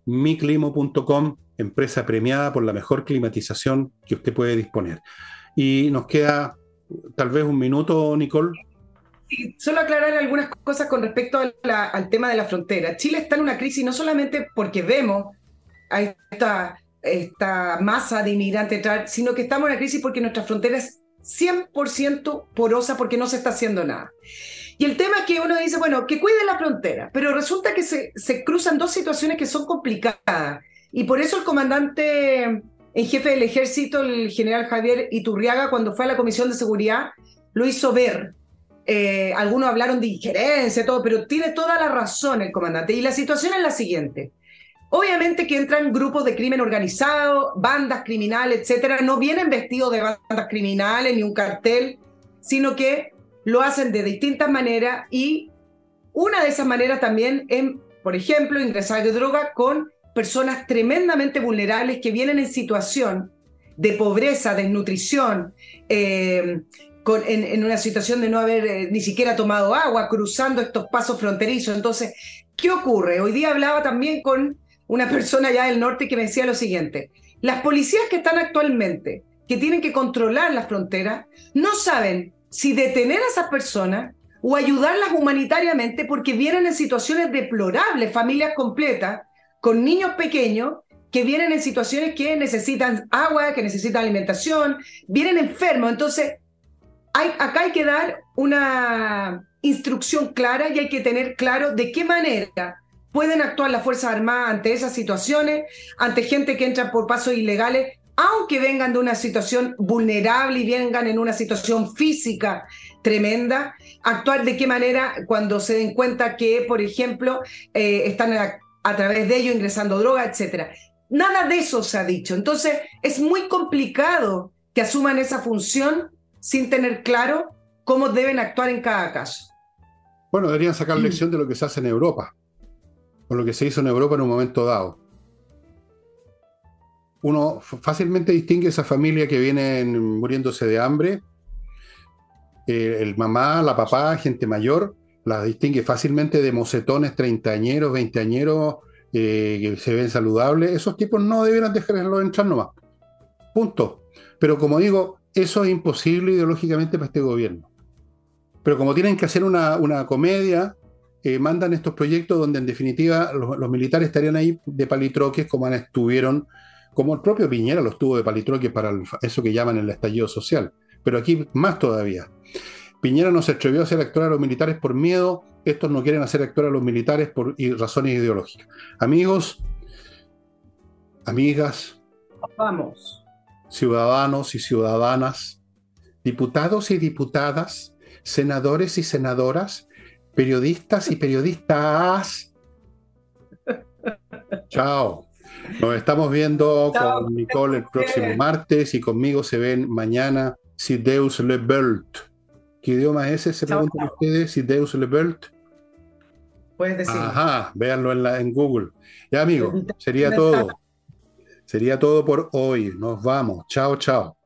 miclimo.com, empresa premiada por la mejor climatización que usted puede disponer. Y nos queda tal vez un minuto, Nicole. Solo aclarar algunas cosas con respecto al tema de la frontera. Chile está en una crisis no solamente porque vemos a esta, esta masa de inmigrantes entrar, sino que estamos en una crisis porque nuestra frontera es 100% porosa porque no se está haciendo nada. Y el tema es que uno dice, bueno, que cuide la frontera, pero resulta que se, se cruzan dos situaciones que son complicadas. Y por eso el comandante en jefe del ejército, el general Javier Iturriaga, cuando fue a la Comisión de Seguridad, lo hizo ver. Eh, algunos hablaron de injerencia, todo, pero tiene toda la razón el comandante. Y la situación es la siguiente. Obviamente que entran grupos de crimen organizado, bandas criminales, etcétera, no vienen vestidos de bandas criminales ni un cartel, sino que lo hacen de distintas maneras y una de esas maneras también es, por ejemplo, ingresar de droga con personas tremendamente vulnerables que vienen en situación de pobreza, desnutrición, eh, en, una situación de no haber eh, ni siquiera tomado agua, cruzando estos pasos fronterizos. Entonces, ¿qué ocurre? Hoy día hablaba también con una persona allá del norte que me decía lo siguiente, las policías que están actualmente, que tienen que controlar las fronteras, no saben si detener a esas personas o ayudarlas humanitariamente porque vienen en situaciones deplorables, familias completas, con niños pequeños que vienen en situaciones que necesitan agua, que necesitan alimentación, vienen enfermos. Entonces, hay, acá hay que dar una instrucción clara y hay que tener claro de qué manera pueden actuar las Fuerzas Armadas ante esas situaciones, ante gente que entra por pasos ilegales, aunque vengan de una situación vulnerable y vengan en una situación física tremenda, actuar de qué manera cuando se den cuenta que, por ejemplo, eh, están a través de ello ingresando droga, etc. Nada de eso se ha dicho. Entonces, es muy complicado que asuman esa función sin tener claro cómo deben actuar en cada caso. Bueno, deberían sacar mm. lección de lo que se hace en Europa, o lo que se hizo en Europa en un momento dado. Uno fácilmente distingue esa familia que viene muriéndose de hambre, eh, el mamá, la papá, gente mayor, las distingue fácilmente de mocetones treintañeros, veinteañeros eh, que se ven saludables. Esos tipos no debieran dejarlo entrar nomás. Punto. Pero como digo, eso es imposible ideológicamente para este gobierno. Pero como tienen que hacer una, comedia, eh, mandan estos proyectos donde en definitiva los, militares estarían ahí de palitroques como estuvieron, como el propio Piñera los tuvo de palitroques para eso que llaman el estallido social. Pero aquí más todavía. Piñera no se atrevió a hacer actuar a los militares por miedo, estos no quieren hacer actuar a los militares por razones ideológicas. Amigos, amigas, vamos. Ciudadanos y ciudadanas, diputados y diputadas, senadores y senadoras, periodistas y periodistas. Chao. Nos estamos viendo con Nicole el próximo martes y conmigo se ven mañana si Deus le Belt. ¿Qué idioma es ese? Se preguntan ustedes, si Deus le Belt. Puedes decir. Ajá, véanlo en, la, en Google. Ya, amigo, sería todo. Sería todo por hoy. Nos vamos. Chao, chao.